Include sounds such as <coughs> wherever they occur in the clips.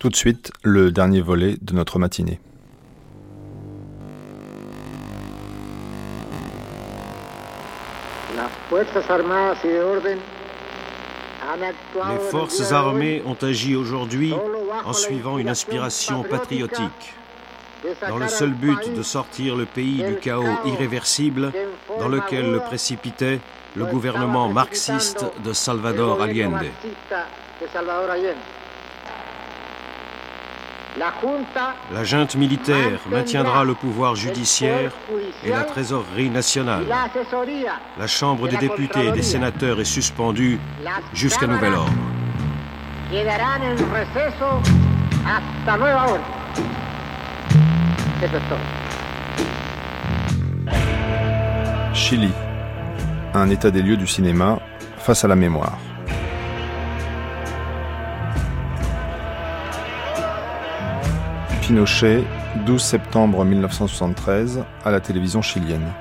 Tout de suite, le dernier volet de notre matinée. Les forces armées ont agi aujourd'hui en suivant une inspiration patriotique, dans le seul but de sortir le pays du chaos irréversible dans lequel le précipitait le gouvernement marxiste de Salvador Allende. La junte militaire maintiendra le pouvoir judiciaire et la trésorerie nationale. La Chambre des députés et des sénateurs est suspendue jusqu'à nouvel ordre. Chili. Un état des lieux du cinéma face à la mémoire. Pinochet, 12 septembre 1973, à la télévision chilienne.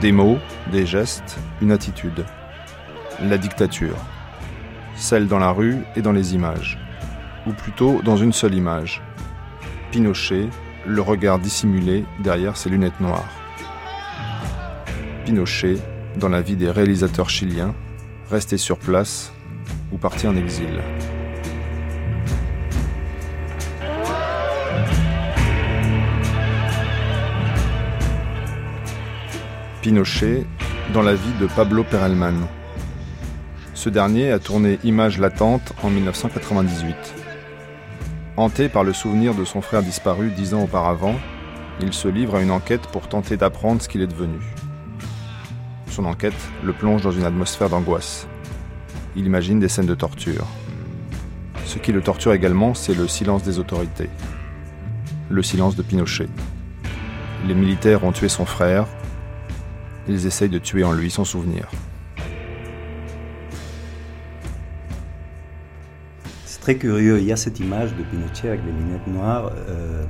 Des mots, des gestes, une attitude. La dictature. Celle dans la rue et dans les images. Ou plutôt dans une seule image. Pinochet, le regard dissimulé derrière ses lunettes noires. Pinochet, dans la vie des réalisateurs chiliens, restés sur place ou partis en exil. Pinochet dans la vie de Pablo Perelman. Ce dernier a tourné Images latentes en 1998. Hanté par le souvenir de son frère disparu dix ans auparavant, il se livre à une enquête pour tenter d'apprendre ce qu'il est devenu. Son enquête le plonge dans une atmosphère d'angoisse. Il imagine des scènes de torture. Ce qui le torture également, c'est le silence des autorités. Le silence de Pinochet. Les militaires ont tué son frère, ils essayent de tuer en lui son souvenir. C'est très curieux, il y a cette image de Pinochet avec les lunettes noires. Euh,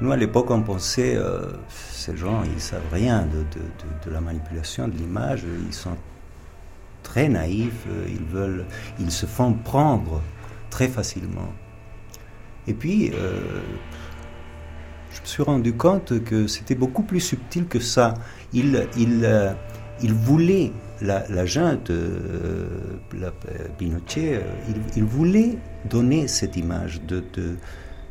nous, à l'époque, on pensait, euh, ces gens, ils savent rien de, la manipulation de l'image, ils sont très naïfs, euh, ils, veulent, ils se font prendre très facilement. Et puis, je me suis rendu compte que c'était beaucoup plus subtil que ça. Il, il, euh, il voulait, la, la junte, euh, Pinochet, euh, il, voulait donner cette image de,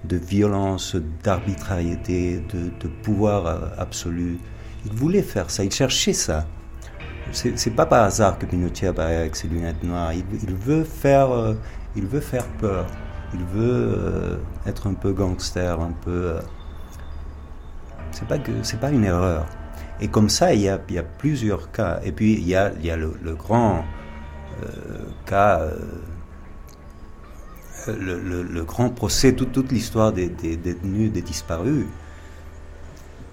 de, violence, d'arbitrariété, de, pouvoir absolu. Il voulait faire ça, il cherchait ça. C'est pas par hasard que Pinochet apparaît avec ses lunettes noires. Il veut faire, il veut faire peur. Il veut être un peu gangster, un peu c'est pas que c'est pas une erreur. Et comme ça, il y a, il y a plusieurs cas. Et puis il y a, il y a le, grand euh, cas, euh, le, grand procès, toute, l'histoire des, détenus, des disparus.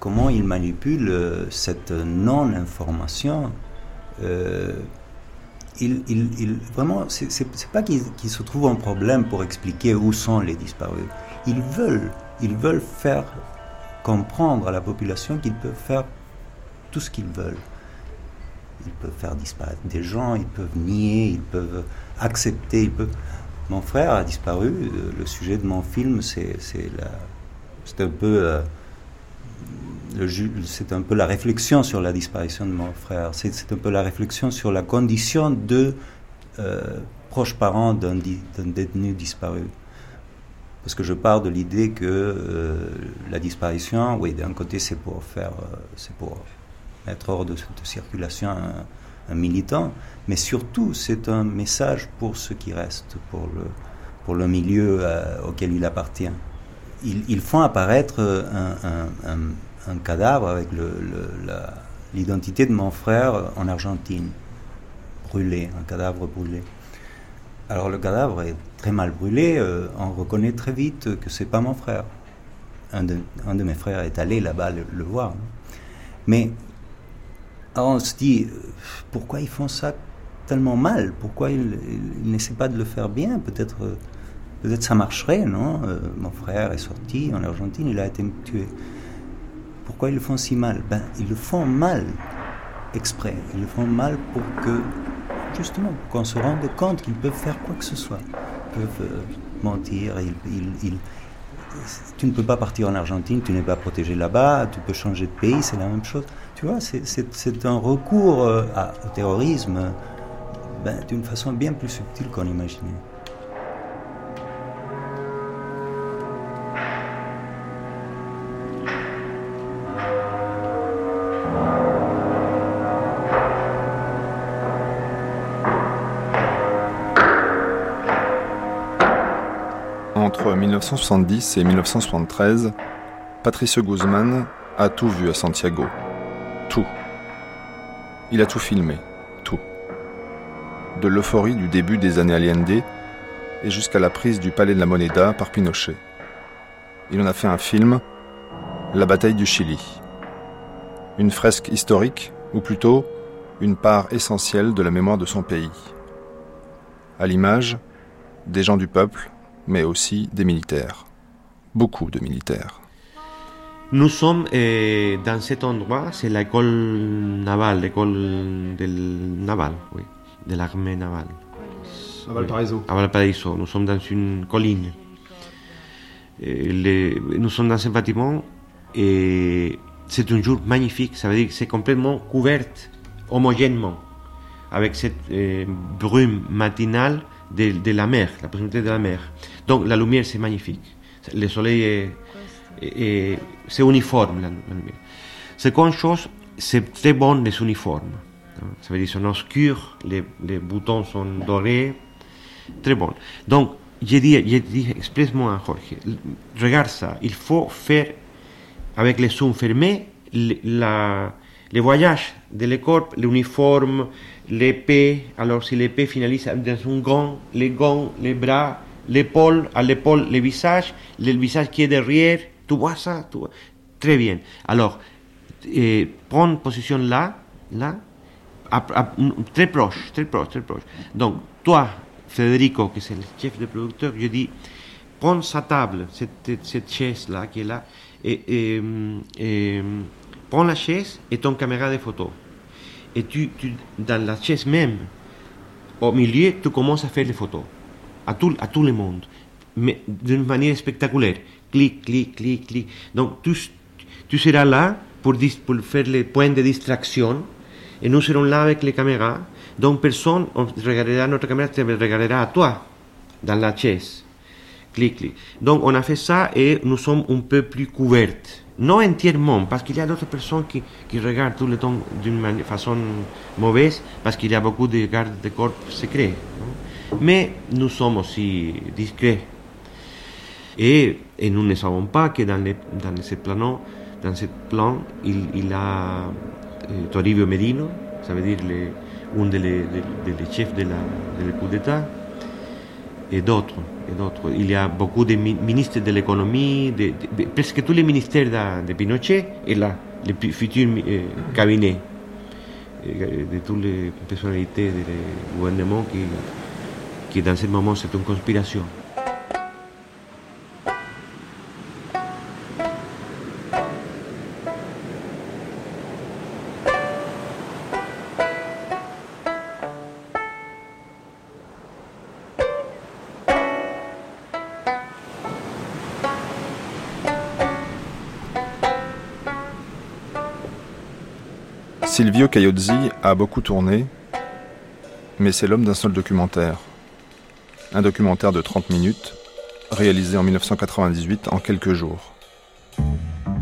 Comment ils manipulent euh, cette non-information. il, il, vraiment, c'est pas qu'ils se trouvent un problème pour expliquer où sont les disparus. Ils veulent, ils veulent faire comprendre à la population qu'ils peuvent faire tout ce qu'ils veulent. Ils peuvent faire disparaître des gens, ils peuvent nier, ils peuvent accepter. Ils peuvent... Mon frère a disparu. Le sujet de mon film, c'est un peu euh, c'est un peu la réflexion sur la disparition de mon frère. C'est un peu la réflexion sur la condition de euh, proche parent d'un détenu disparu. Parce que je pars de l'idée que euh, la disparition, oui, d'un côté, c'est pour faire, euh, c'est pour mettre hors de, circulation un, militant, mais surtout, c'est un message pour ceux qui restent, pour le, pour le milieu euh, auquel il appartient. Ils, font apparaître un cadavre avec l'identité de mon frère en Argentine, brûlé, un cadavre brûlé. Alors le cadavre est très mal brûlé, euh, on reconnaît très vite que c'est pas mon frère. Un de, mes frères est allé là-bas le, voir. Mais on se dit, euh, pourquoi ils font ça tellement mal? Pourquoi ils, n'essaient pas de le faire bien? Peut-être euh, peut-être ça marcherait, non? Mon frère est sorti en Argentine, il a été tué. Pourquoi ils le font si mal? Ben, ils le font mal exprès. Ils le font mal pour que justement, qu'on se rende compte qu'ils peuvent faire quoi que ce soit. Ils peuvent euh, mentir. tu ne peux pas partir en Argentine, tu n'es pas protégé là-bas, tu peux changer de pays, c'est la même chose. Tu vois, c'est un recours euh, au terrorisme ben, d'une façon bien plus subtile qu'on imaginait. 1970 et 1973, Patrice Guzman a tout vu à Santiago. Tout. Il a tout filmé. Tout. De l'euphorie du début des années Allende et jusqu'à la prise du palais de la Moneda par Pinochet. Il en a fait un film, La bataille du Chili. Une fresque historique, ou plutôt une part essentielle de la mémoire de son pays. À l'image, des gens du peuple, mais aussi des militaires. Beaucoup de militaires. Nous sommes euh, dans cet endroit, c'est l'école navale, l'école del naval, oui, de l'armée navale. À Valparaiso. À Valparaiso. Nous sommes dans une colline. Les, nous sommes dans un bâtiment et c'est un jour magnifique. Ça veut dire que c'est complètement couvert homogènement avec cette euh, brume matinale de, de, la mer, la proximité de la mer. Donc la lumière c'est magnifique. Le soleil est, est, c'est uniforme. La, la lumière. Seconde chose, c'est très bon les uniformes. Ça veut dire sont obscurs, les, boutons sont dorés, très bon. Donc j'ai dit, j'ai dit expressément à Jorge, regarde ça, il faut faire avec les zooms fermés la, les voyages de les corps, l'uniforme, l'épée, alors si l'épée finalise dans un gant, les gants, les bras, l'épaule, à l'épaule, le visage, le visage qui est derrière, tu vois ça, tu. Très bien. Alors, eh, prends position là, là, très proche, très proche, très proche. Donc, toi, Federico, qui c'est le chef de producteur, je dis, prends sa table, cette, chaise-là qui est là, et, prends la chaise et ton caméra de photo. Et tu, dans la chaise même, au milieu, tu commences à faire les photos à tout, à tout le monde, mais d'une manière spectaculaire. Clic, clic, clic, clic. Donc tu, tu seras là pour, pour faire les points de distraction et nous serons là avec les caméras. Donc personne regardera notre caméra, te regardera à toi dans la chaise. Clic, clic. Donc on a fait ça et nous sommes un peu plus couvertes. Non entièrement, parce qu'il y a d'autres personnes qui, qui regardent tout le temps d'une façon mauvaise, parce qu'il y a beaucoup de gardes de corps secrets. Mais nous sommes aussi discrets. Et, et, nous ne savons pas que dans, les, dans ce plan, dans ce plan il, il a eh, Toribio Merino, ça veut dire un des de, de, chefs de la, de coup d'État, et d'autres. Il y a beaucoup de ministres de l'économie, presque tous les ministères de, Pinochet et là, les futurs euh, cabinets de toutes les personnalités du gouvernement qui, qui dans ce moment c'est une conspiration. Silvio Caiozzi a beaucoup tourné, mais c'est l'homme d'un seul documentaire. Un documentaire de 30 minutes, réalisé en 1998 en quelques jours.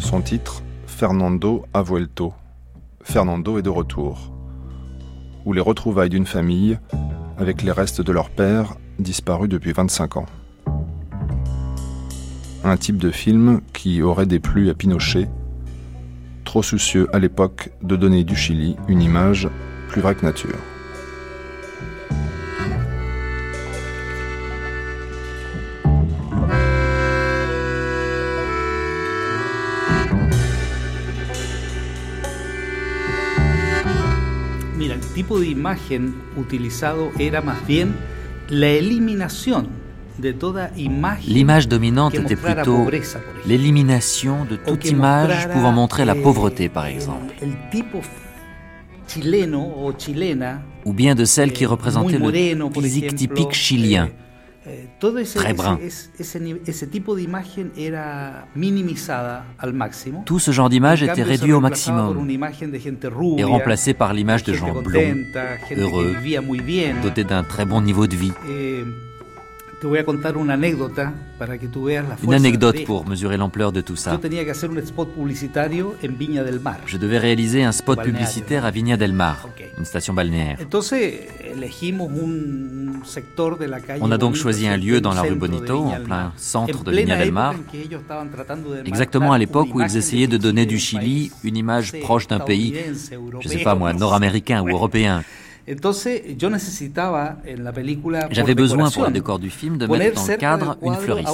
Son titre, Fernando ha vuelto. Fernando est de retour. Ou les retrouvailles d'une famille avec les restes de leur père disparu depuis 25 ans. Un type de film qui aurait déplu à Pinochet trop soucieux à l'époque de donner du Chili une image plus vraie que nature. Tipo de imagen utilizado era más bien la eliminación L'image dominante était plutôt l'élimination de toute image pouvant montrer la pauvreté, par exemple. Ou bien de celle qui représentait le physique typique chilien, Eh, très brun. Tout ce genre d'image était réduit au maximum et remplacé par l'image de gens blonds, heureux, dotés d'un très bon niveau de vie. Eh, une anecdote pour mesurer l'ampleur de tout ça. Je devais réaliser un spot publicitaire à Viña del Mar, une station balnéaire. On a donc choisi un lieu dans la rue Bonito, en plein centre de Viña del Mar, exactement à l'époque où ils essayaient de donner du Chili une image proche d'un pays, je ne sais pas moi, nord-américain ou européen. J'avais besoin pour le décor du film de mettre dans le cadre une fleuriste.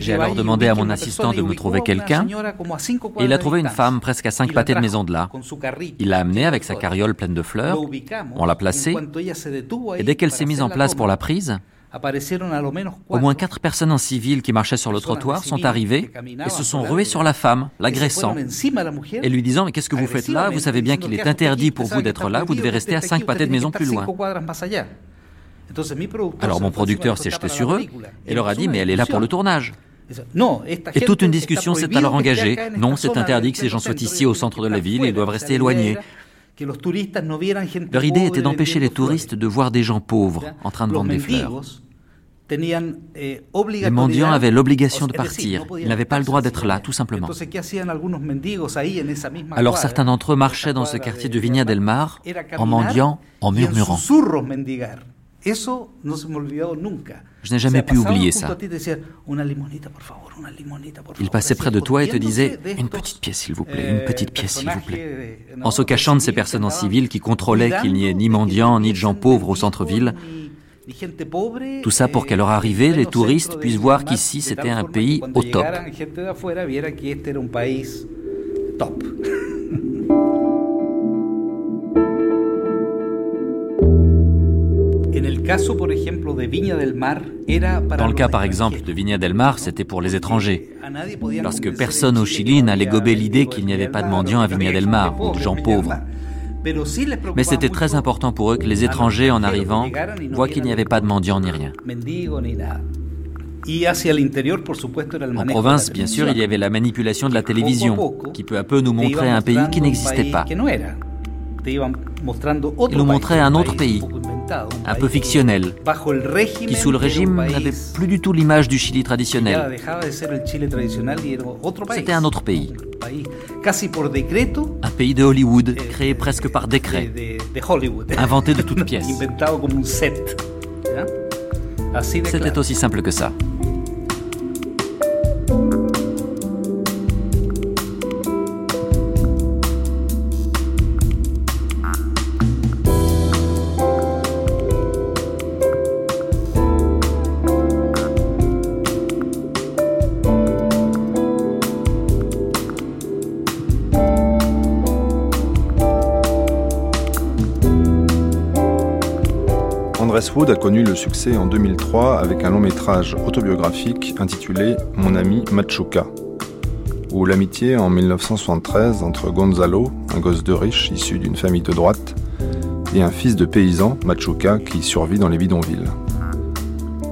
J'ai alors demandé à mon assistant de me trouver quelqu'un. et il a trouvé une femme presque à cinq pâtés de maison de là. Il l'a amenée avec sa carriole pleine de fleurs, on l'a placée et dès qu'elle s'est mise en place pour la prise, au moins quatre personnes en civil qui marchaient sur le trottoir sont arrivées et se sont ruées sur la femme, l'agressant, et lui disant Mais qu'est-ce que vous faites là? Vous savez bien qu'il est interdit pour vous d'être là, vous devez rester à cinq pâtés de maison plus loin. Alors mon producteur s'est jeté sur eux et leur a dit Mais elle est là pour le tournage. Et toute une discussion s'est alors engagée. Non, c'est interdit que ces gens soient ici au centre de la ville, ils doivent rester éloignés. Leur idée était d'empêcher les touristes de voir des gens pauvres en train de vendre des fleurs. Eh, les mendiants avaient l'obligation de partir. Ils n'avaient pas le droit d'être là, tout simplement. Alors certains d'entre eux marchaient dans ce quartier de Viña del Mar en mendiant, en murmurant. Je n'ai jamais pu oublier ça. Il passait près de toi et te disait Une petite pièce, s'il vous plaît, une petite pièce, s'il vous plaît. En se cachant de ces personnes en civil qui contrôlaient qu'il n'y ait ni mendiants ni de gens pauvres au centre-ville. Tout ça pour qu'à leur arrivée, les touristes puissent voir qu'ici c'était un pays au top. <laughs> Dans le cas par exemple de Viña del Mar, c'était pour les étrangers. Parce que personne au Chili n'allait gober l'idée qu'il n'y avait pas de mendiants à Viña del Mar ou de gens pauvres. Mais c'était très important pour eux que les étrangers en arrivant voient qu'il n'y avait pas de mendiants ni rien. En province, bien sûr, il y avait la manipulation de la télévision, qui peu à peu nous montrait un pays qui n'existait pas. Il nous montrait un autre pays, un peu fictionnel, qui sous le régime n'avait plus du tout l'image du Chili traditionnel. C'était un autre pays. Un pays de Hollywood, créé presque par décret, <laughs> inventé de toutes <laughs> pièces. C'était aussi simple que ça. Wood a connu le succès en 2003 avec un long métrage autobiographique intitulé Mon ami Machuca, où l'amitié en 1973 entre Gonzalo, un gosse de riche issu d'une famille de droite, et un fils de paysan, Machuca, qui survit dans les bidonvilles.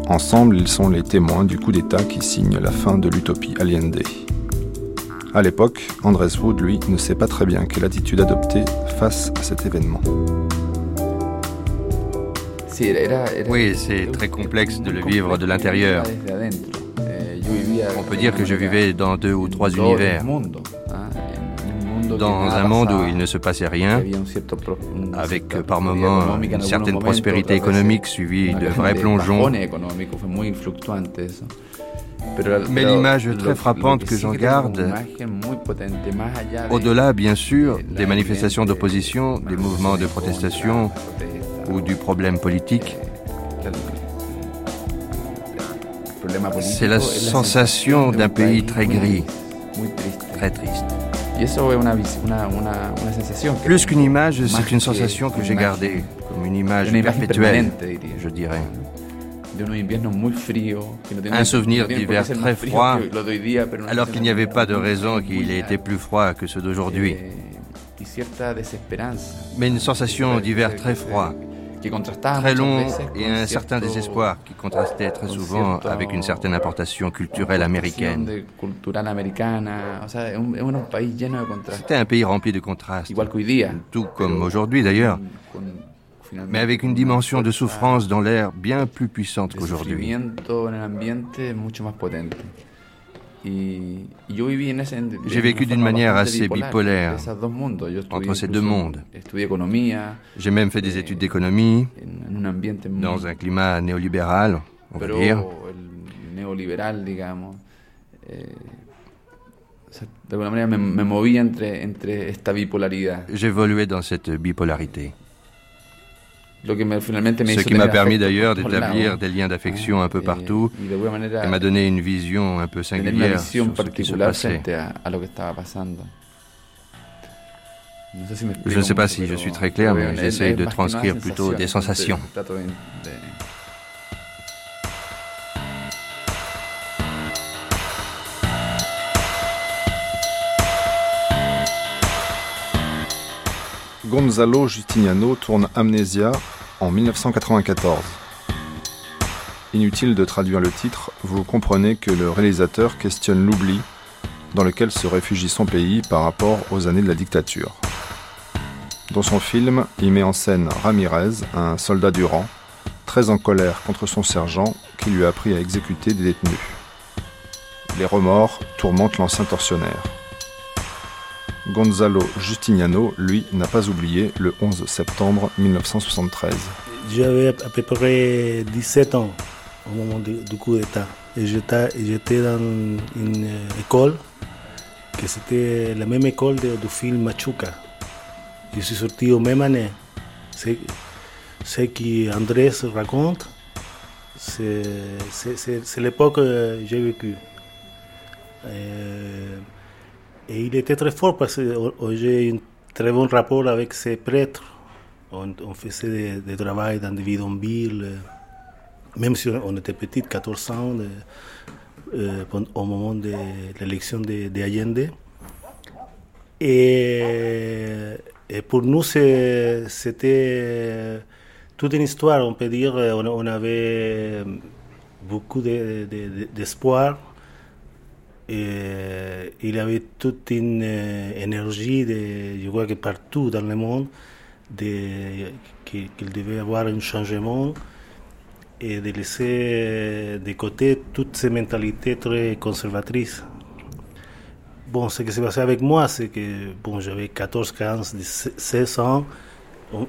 Ensemble, ils sont les témoins du coup d'État qui signe la fin de l'utopie Allende. À l'époque, Andrés Wood, lui, ne sait pas très bien quelle attitude adopter face à cet événement. Oui, c'est très complexe de le vivre de l'intérieur. Eh, On peut dire que je vivais dans deux ou trois univers. Dans un monde où il ne se passait rien, avec par moments une certaine prospérité économique suivie de vrais plongeons. Mais l'image très frappante que j'en garde, au-delà bien sûr des manifestations d'opposition, des mouvements de protestation, ou du problème politique. C'est la sensation d'un pays très gris, très triste. Plus qu'une image, c'est une sensation que j'ai gardée, comme une image perpétuelle, je dirais. Un souvenir d'hiver très froid, alors qu'il n'y avait pas de raison qu'il ait été plus froid que ceux d'aujourd'hui. Mais une sensation d'hiver très froid, très long et un certain désespoir qui contrastait très souvent avec une certaine importation culturelle américaine. C'était un pays rempli de contrastes, tout comme aujourd'hui d'ailleurs, mais avec une dimension de souffrance dans l'air bien plus puissante qu'aujourd'hui. J'ai vécu d'une manière assez bipolaire entre ces deux mondes. J'ai même fait des études d'économie dans un climat néolibéral, on va dire. J'évoluais dans cette bipolarité. Ce qui m'a permis d'ailleurs d'établir des liens d'affection un peu partout et m'a donné une vision un peu singulière sur ce qui se passait. Je ne sais pas si je suis très clair, mais j'essaye de transcrire plutôt des sensations. Gonzalo Justiniano tourne Amnesia en 1994. Inutile de traduire le titre, vous comprenez que le réalisateur questionne l'oubli dans lequel se réfugie son pays par rapport aux années de la dictature. Dans son film, il met en scène Ramirez, un soldat du rang, très en colère contre son sergent qui lui a appris à exécuter des détenus. Les remords tourmentent l'ancien tortionnaire. Gonzalo Justiniano, lui, n'a pas oublié le 11 septembre 1973. J'avais à peu près 17 ans au moment du, coup d'État. J'étais dans une école, que c'était la même école du film Machuca. Je suis sorti au même année. Ce qu'Andrés raconte, c'est l'époque que j'ai vécu. Et il était très fort parce que j'ai un très bon rapport avec ses prêtres. On, faisait des, travaux dans des bidonvilles, euh, même si on était petit, 14 ans, euh, au moment de l'élection de, Allende. Et, pour nous, c'était toute une histoire, on peut dire. On, avait beaucoup d'espoir. Il avait toute une euh, énergie, de, je vois que partout dans le monde, qu'il devait avoir un changement et de laisser de côté toutes ces mentalités très conservatrices. Bon, ce qui s'est passé avec moi, c'est que bon, j'avais 14, 15, 16 ans.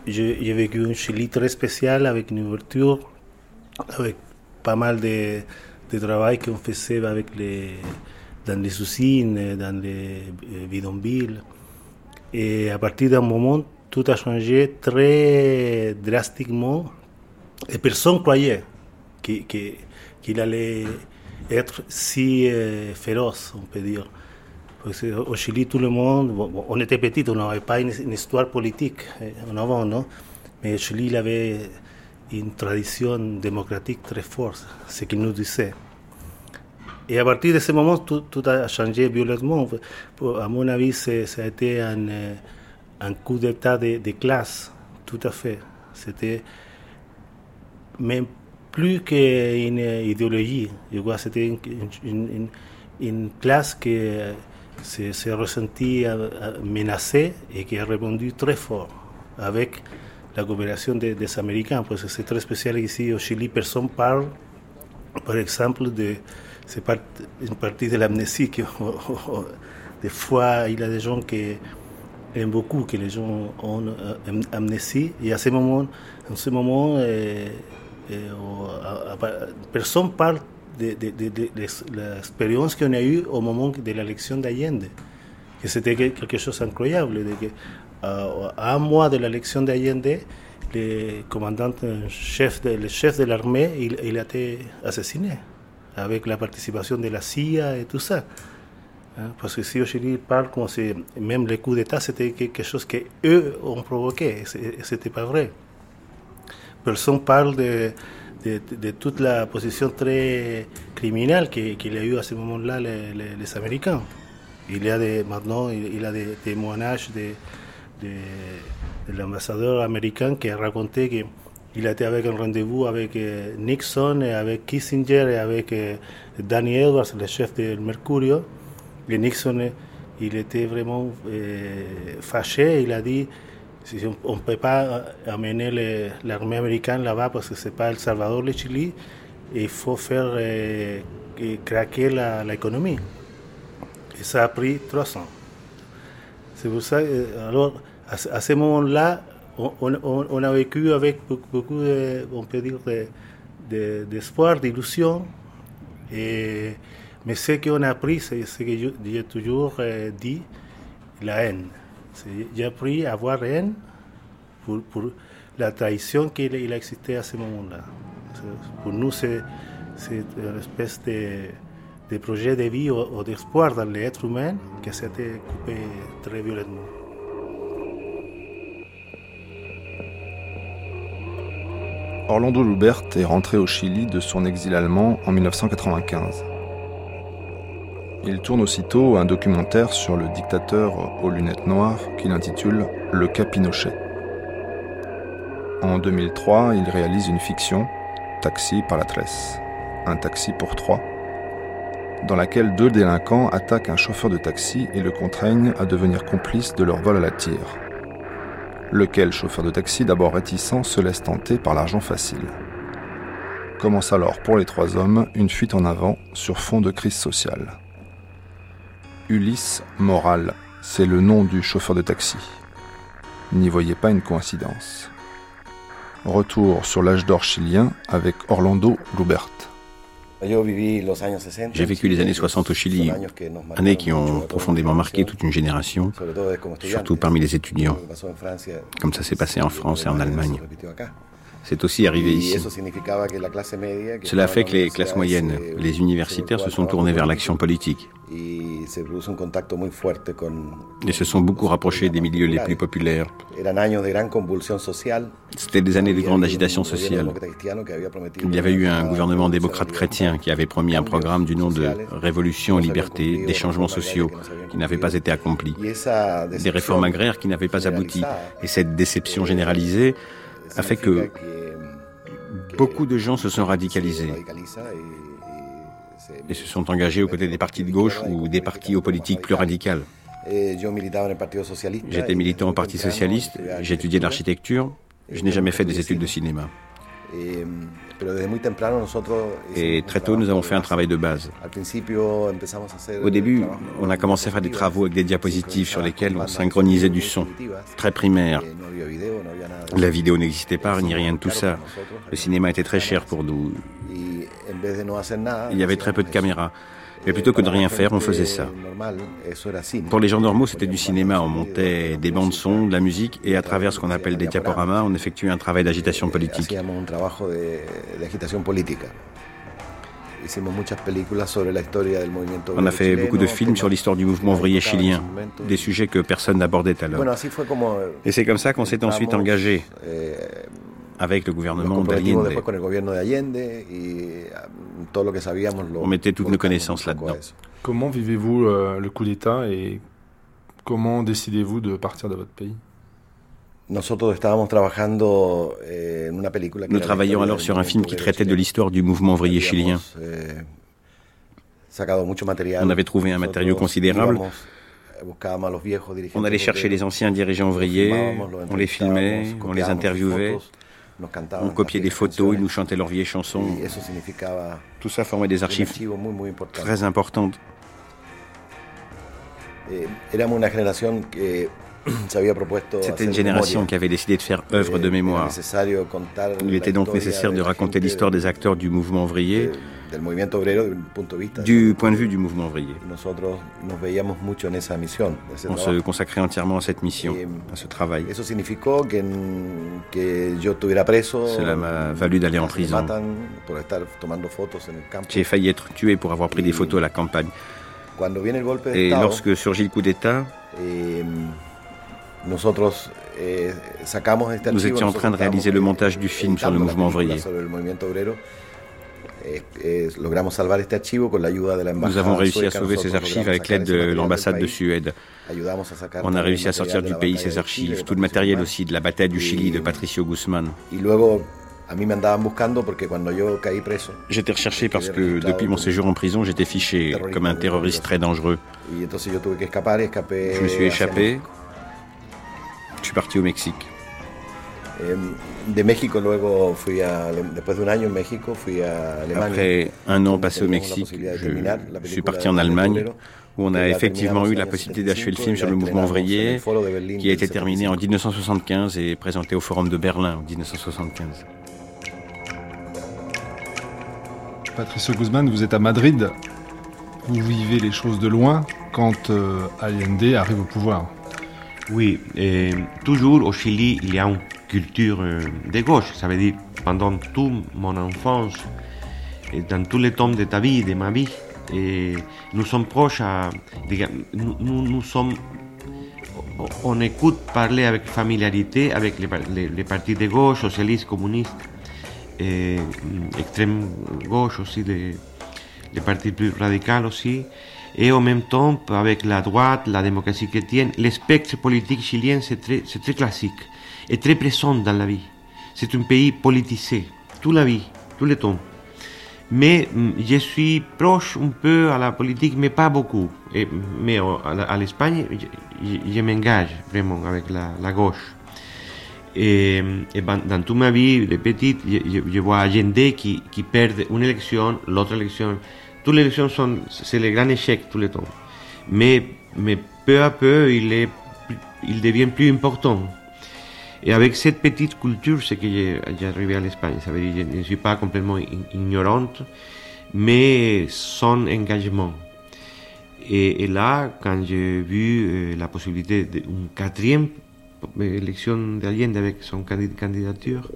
J'ai vécu un Chili très spécial avec une ouverture, avec pas mal de, de travail qu'on faisait avec les, dans les usines, dans les euh, bidonvilles. Et à partir d'un moment, tout a changé très drastiquement. Et personne ne croyait qu'il allait être si euh, féroce, on peut dire. Parce qu'au Chili, tout le monde, on était petit, on n'avait pas une, histoire politique en avant, non? Mais au Chili, il avait une tradition démocratique très forte, ce qu'il nous disait. Et à partir de ce moment, tout, a changé violemment. À mon avis, ça a été un, coup d'état de, classe, tout à fait. C'était même plus qu'une idéologie. Je crois c'était une, classe qui s'est ressentie menacée et qui a répondu très fort avec la coopération des, Américains. Parce c'est très spécial ici au Chili, personne parle, par exemple, de c'est une partie de l'amnésie que <laughs> des fois il y a des gens qui aiment beaucoup que les gens ont euh, amnésie. Et à ce moment en ce moment euh, euh, personne parle de, l'expérience qu'on a eue au moment de l'élection d'Allende que c'était quelque chose d'incroyable de que à un mois de l'élection d'Allende le commandant chef de, le chef de l'armée il a été assassiné avec la participation de la CIA et tout ça. Hein, parce que si aujourd'hui parle comme si même les coups d'État, c'était quelque chose qu'eux ont provoqué, c'était pas vrai. Personne parle de, de, toute la position très criminelle qu'il y a eu à ce moment-là les, Américains. Il y a des, maintenant, il y a des témoignages de, de, l'ambassadeur américain qui a raconté qu'il était avec un rendez-vous avec euh, Nixon et avec Kissinger et avec euh, Danny Edwards, le chef de Mercurio. Et Nixon, il était vraiment fâché. Il a dit on ne peut pas amener l'armée américaine là-bas parce que ce n'est pas El Salvador, le Chili. Il faut faire craquer l'économie. Et ça a pris trois ans. C'est pour ça, alors, à, ce moment-là, on, a vécu avec beaucoup, on peut dire, d'espoir, d'illusion. mais ce qu'on a appris, c'est ce que j'ai toujours euh, dit, la haine. J'ai appris à avoir haine pour, la trahison qu'il a existé à ce moment-là. Pour nous, c'est une espèce de projets de vie ou, d'espoir dans l'être humain qui s'était coupé très violemment. Orlando Lubert est rentré au Chili de son exil allemand en 1995. Il tourne aussitôt un documentaire sur le dictateur aux lunettes noires qu'il intitule Le cas Pinochet. En 2003, il réalise une fiction, Taxi par la tresse, un taxi pour trois, dans laquelle deux délinquants attaquent un chauffeur de taxi et le contraignent à devenir complice de leur vol à la tire. Lequel chauffeur de taxi, d'abord réticent, se laisse tenter par l'argent facile. Commence alors pour les trois hommes une fuite en avant sur fond de crise sociale. Ulysse Moral, c'est le nom du chauffeur de taxi. N'y voyez pas une coïncidence. Retour sur l'âge d'or chilien avec Orlando Lubert. J'ai vécu les années 60 au Chili, années qui ont profondément marqué toute une génération, surtout parmi les étudiants, comme ça s'est passé en France et en Allemagne. C'est aussi arrivé ici. Cela fait que les classes moyennes, les universitaires se sont tournés vers l'action politique et se sont beaucoup rapprochés des milieux les plus populaires. C'était des années de grande agitation sociale. Il y avait eu un gouvernement démocrate chrétien qui avait promis un programme du nom de Révolution et Liberté, des changements sociaux qui n'avaient pas été accomplis, des réformes agraires qui n'avaient pas abouti. Et cette déception généralisée a fait que beaucoup de gens se sont radicalisés et se sont engagés aux côtés des partis de gauche ou des partis aux politiques plus radicales. J'étais militant au Parti socialiste, étudié l'architecture, je n'ai jamais fait des études de cinéma. Et très tôt, nous avons fait un travail de base. Au début, on a commencé à faire des travaux avec des diapositives sur lesquelles on synchronisait du son, très primaire. La vidéo n'existait pas, ni rien de tout ça. Le cinéma était très cher pour nous. Il y avait très peu de caméras. Mais plutôt que de rien faire, on faisait ça. Pour les gens normaux, c'était du cinéma. On montait des bandes son, de la musique, et à travers ce qu'on appelle des diaporamas, on effectuait un travail d'agitation politique. On a fait beaucoup de films sur l'histoire du mouvement ouvrier chilien, des sujets que personne n'abordait alors. Et c'est comme ça qu'on s'est ensuite engagé eh, avec le gouvernement d'Allende. On mettait toutes nos connaissances là-dedans. Comment vivez-vous euh, le coup d'État et comment décidez-vous de partir de votre pays? Nous travaillions alors sur un film qui traitait de l'histoire du mouvement ouvrier chilien. Eh, on avait trouvé un matériau considérable. On allait chercher les anciens dirigeants ouvriers, on les filmait, on les interviewait, on copiait des photos, ils nous chantaient leurs vieilles chansons. Tout ça formait des archives très importantes. Eh, <clears throat> C'était une génération qui avait décidé de faire œuvre de mémoire. Il était donc nécessaire de raconter l'histoire des acteurs du mouvement ouvrier du point de vue du mouvement ouvrier. On se consacrait entièrement à cette mission, à ce travail. Cela m'a valu d'aller en prison. J'ai failli être tué pour avoir pris des photos à la campagne. Et lorsque surgit le coup d'État, eh, nous étions en train de réaliser le montage du film sur le mouvement ouvrier. Nous avons réussi à sauver ces archives avec l'aide de l'ambassade de Suède. On a réussi à sortir du pays ces archives, tout le matériel aussi de la bataille du Chili de Patricio Guzman. J'étais recherché parce que depuis mon séjour en prison, j'étais fiché comme un terroriste très dangereux. Je me suis échappé. Je suis parti au Mexique. Après un an passé au Mexique, je suis parti en Allemagne où on a effectivement eu la possibilité d'achever le film sur le mouvement ouvrier qui a été terminé en 1975 et présenté au Forum de Berlin en 1975. Patricio Guzman, vous êtes à Madrid. Vous vivez les choses de loin quand euh, Allende arrive au pouvoir. Oui, et toujours au Chili, il y a une culture euh, de gauche. Ça veut dire, pendant toute mon enfance, et dans tous les temps de ta vie, de ma vie, nous sommes proches à. Nous, sommes. On écoute parler avec familiarité avec les, les, partis de gauche, socialistes, communistes, mm, extrême gauche aussi, les, les partis plus radicaux aussi et en même temps avec la droite, la démocratie chrétienne, le spectre politique chilien c'est très, classique et très présent dans la vie. C'est un pays politisé, toute la vie, tout le temps. Mais mm, je suis proche un peu à la politique, mais pas beaucoup. Mais à l'Espagne, je, m'engage vraiment avec la, gauche. Et, et, dans toute ma vie, de petite, je, je vois Allende qui, qui perd une élection, l'autre élection. Toutes les élections sont, c'est le grand échec tout le temps. Mais, mais peu à peu, il, est, il devient plus important. Et avec cette petite culture, c'est que j'ai arrivé à l'Espagne. Ça veut dire je ne suis pas complètement ignorante, mais son engagement. Et, et là, quand j'ai vu euh, la possibilité d'une quatrième élection d'Allende avec son candidature,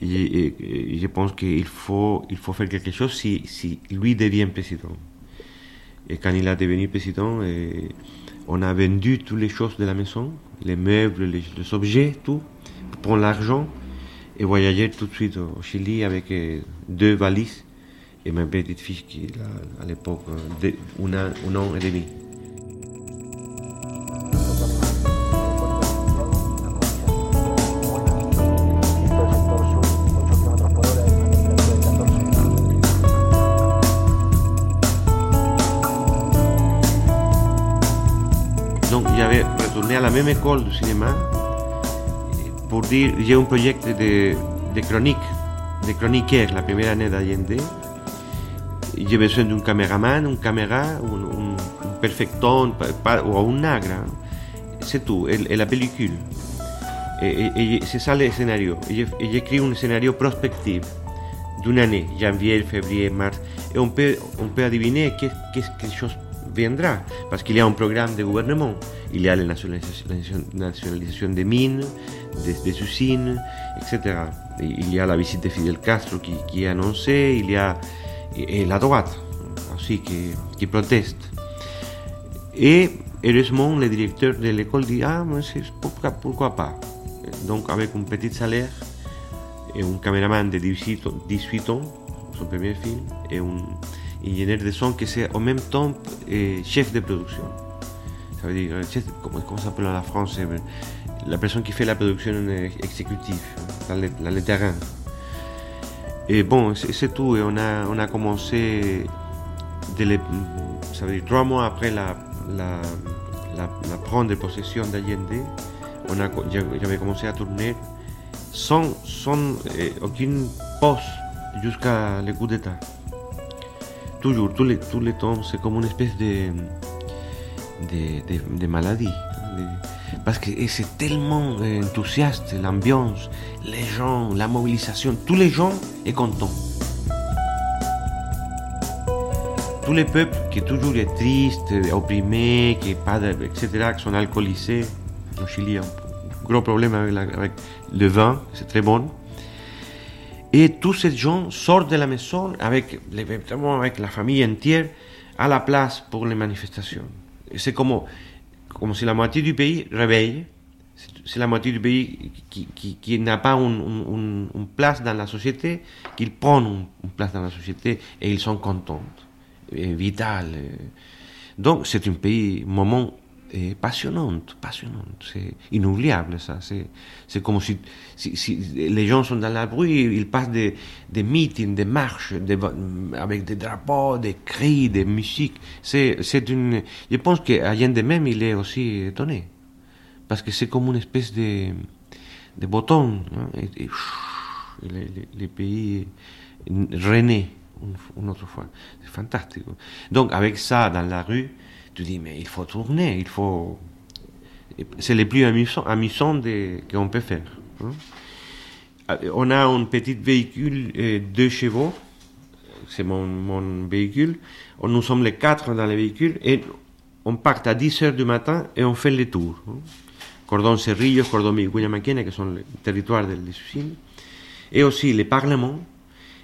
et, je pense qu'il faut, il faut faire quelque chose si, si lui devient président. Et quand il a devenu président, et on a vendu toutes les choses de la maison, les meubles, les, objets, tout, pour prendre l'argent et voyager tout de suite au Chili avec euh, deux valises et ma petite fille qui à l'époque euh, un an et demi. À la même école de cinéma pour dire j'ai un projet de, de chronique, de chroniqueur la première année d'Allende. J'ai besoin d'un caméraman, une caméra, un, un perfecton ou un nagre. C'est tout, et, la pellicule. Et, c'est ça le scénario. J'écris un scénario prospectif d'une année, janvier, février, mars, et on peut, on peut adiviner qu'est-ce que chose viendra, parce qu'il y a un programme de gouvernement. Il y a la nationalisation des mines, des, usines, etc. Il y a la visite de Fidel Castro qui, est annoncée, il y a et la droite aussi qui, qui proteste. Et heureusement, le directeur de l'école dit Ah, mais pourquoi, pourquoi pas Donc, avec un petit salaire et un caméraman de 18 ans, son premier film, et un ingénieur de son qui c'est en même temps eh, chef de production. Ça veut dire, comment, comment s'appelle en France La personne qui fait la production exécutive, dans le, terrain. Et bon, c'est tout. Et on a, on a commencé, de ça veut dire trois mois après la, la, la, prendre possession d'Allende, j'avais commencé à tourner sans, sans eh, aucune pause jusqu'à le coup d'État. Toujours, tous les, tous les c'est comme une espèce de de, maladies. parce que c'est tellement enthousiaste, l'ambiance, les gens, la mobilisation, tous les gens sont contents. Tous les peuples qui toujours est triste, opprimés, qui pas etc., qui sont alcoolisés. Au Chili, un gros problème avec, le vin, c'est très bon. Et tous ces gens sortent de la maison avec, avec la famille entière à la place pour les manifestations. C'est comme, comme si la moitié du pays réveille, C'est la moitié du pays qui, qui, n'a pas une, place dans la société, qu'ils prennent une, place dans la société et ils sont contents, vital. Donc c'est un pays, moment est passionnante. C'est inoubliable, ça. C'est comme si, si, les gens sont dans la bruit, ils passent des, des meetings, des marches, avec des drapeaux, des cris, des musiques. C'est une. Je pense qu'Allende même, il est aussi étonné. Parce que c'est comme une espèce de, de bouton. Hein, les, pays renaissent une autre fois. C'est fantastique. Donc, avec ça dans la rue, tu dis, mais il faut tourner, il faut. C'est le plus amusant, amusant qu'on peut faire. Hein. On a un petit véhicule, euh, deux chevaux, c'est mon, mon, véhicule. Nous sommes les quatre dans le véhicule et on part à 10 heures du matin et on fait le tour. Hein. Cordon Cerrillos, Cordon Maquena, qui sont les territoires des usines, et aussi le Parlement,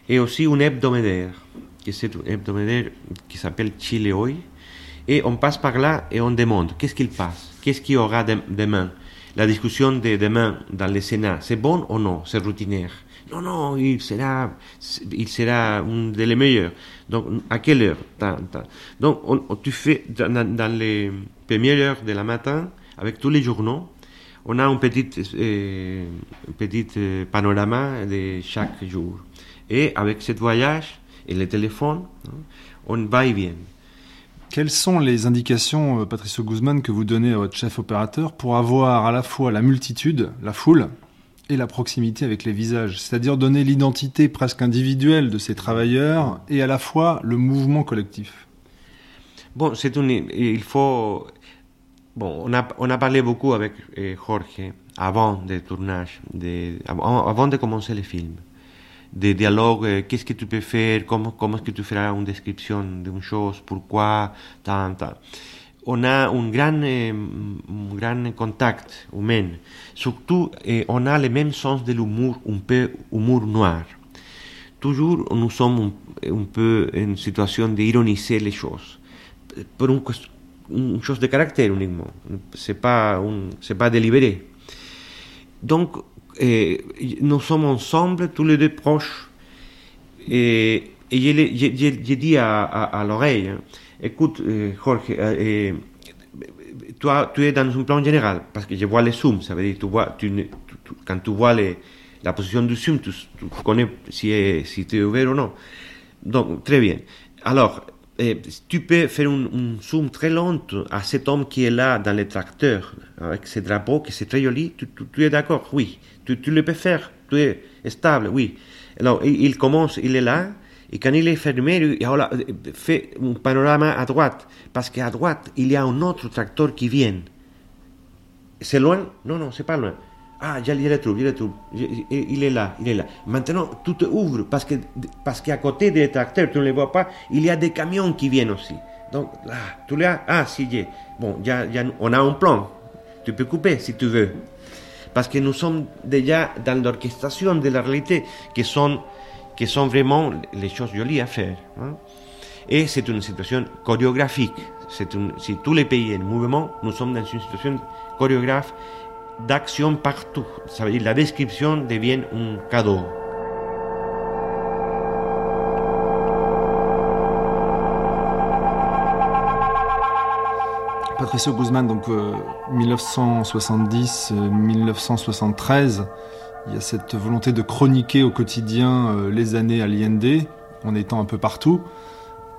et aussi un hebdomadaire, qui hebdomadaire qui s'appelle Chile Hoy, et on passe par là et on demande qu'est-ce qu'il passe, qu'est-ce qu'il y aura demain? La discussion de demain dans le Sénat, c'est bon ou non, c'est routinière. Non, non, il sera, il sera un des meilleurs. Donc, à quelle heure? Donc, tu fais dans, les premières heures de la matin, avec tous les journaux, on a un petit, euh, petit euh, panorama de chaque jour. Et avec ce voyage et le téléphone, hein, on va et vient. Quelles sont les indications, euh, Patricio Guzman, que vous donnez à votre chef opérateur pour avoir à la fois la multitude, la foule, et la proximité avec les visages, c'est-à-dire donner l'identité presque individuelle de ces travailleurs et à la fois le mouvement collectif Bon, c'est une, il faut. Bon, on a, on a parlé beaucoup avec eh, Jorge avant le tournage, de, avant de commencer le film des dialogues, euh, qu'est-ce que tu peux faire, comment, comment est-ce que tu feras une description d'une chose, pourquoi, tant, tant. On a un grand, un grand contact humain. Surtout, on a le même sens de l'humour, un peu humour noir. Toujours, nous sommes un, peu en situation d'ironiser les choses. Pour une, une, chose de caractère uniquement. C'est pas, c'est pas délibéré. Donc, nous sommes ensemble, tous les deux proches. Et, et j'ai dit à, l'oreille, hein, écoute, euh, Jorge, euh, toi, tu es dans un plan général, parce que je vois les zooms, ça veut dire, tu quand tu vois les, la position du zoom, tu, connais si, tu es ouvert ou non. Donc, très bien. Alors, eh, tu peux faire un, zoom très long à cet homme qui est là dans le tracteur, avec ce drapeau qui c'est très joli. Tu, es d'accord? Oui. Tu, le peux faire. Tu es stable, oui. Alors, il, commence, il est là, et quand il est fermé, il fait un panorama à droite, parce qu'à droite, il y a un autre tracteur qui vient. C'est loin? Non, non, c'est pas loin. Ah, je, le trouve, je le trouve. il est là, il est là. Maintenant, tout ouvre parce que parce qu'à côté des tracteurs, tu ne les vois pas, il y a des camions qui viennent aussi. Donc là, tu les as. Ah, si, j'ai. Bon, on a un plan. Tu peux couper si tu veux. Parce que nous sommes déjà dans l'orchestration de la réalité, qui sont, qui sont vraiment les choses jolies à faire. Hein. Et c'est une situation chorégraphique. Une, si tous les pays en mouvement, nous sommes dans une situation chorégraphe d'action partout. Ça veut dire la description devient un cadeau. Patricio Guzman, donc 1970-1973, euh, il y a cette volonté de chroniquer au quotidien euh, les années à l'IND, en étant un peu partout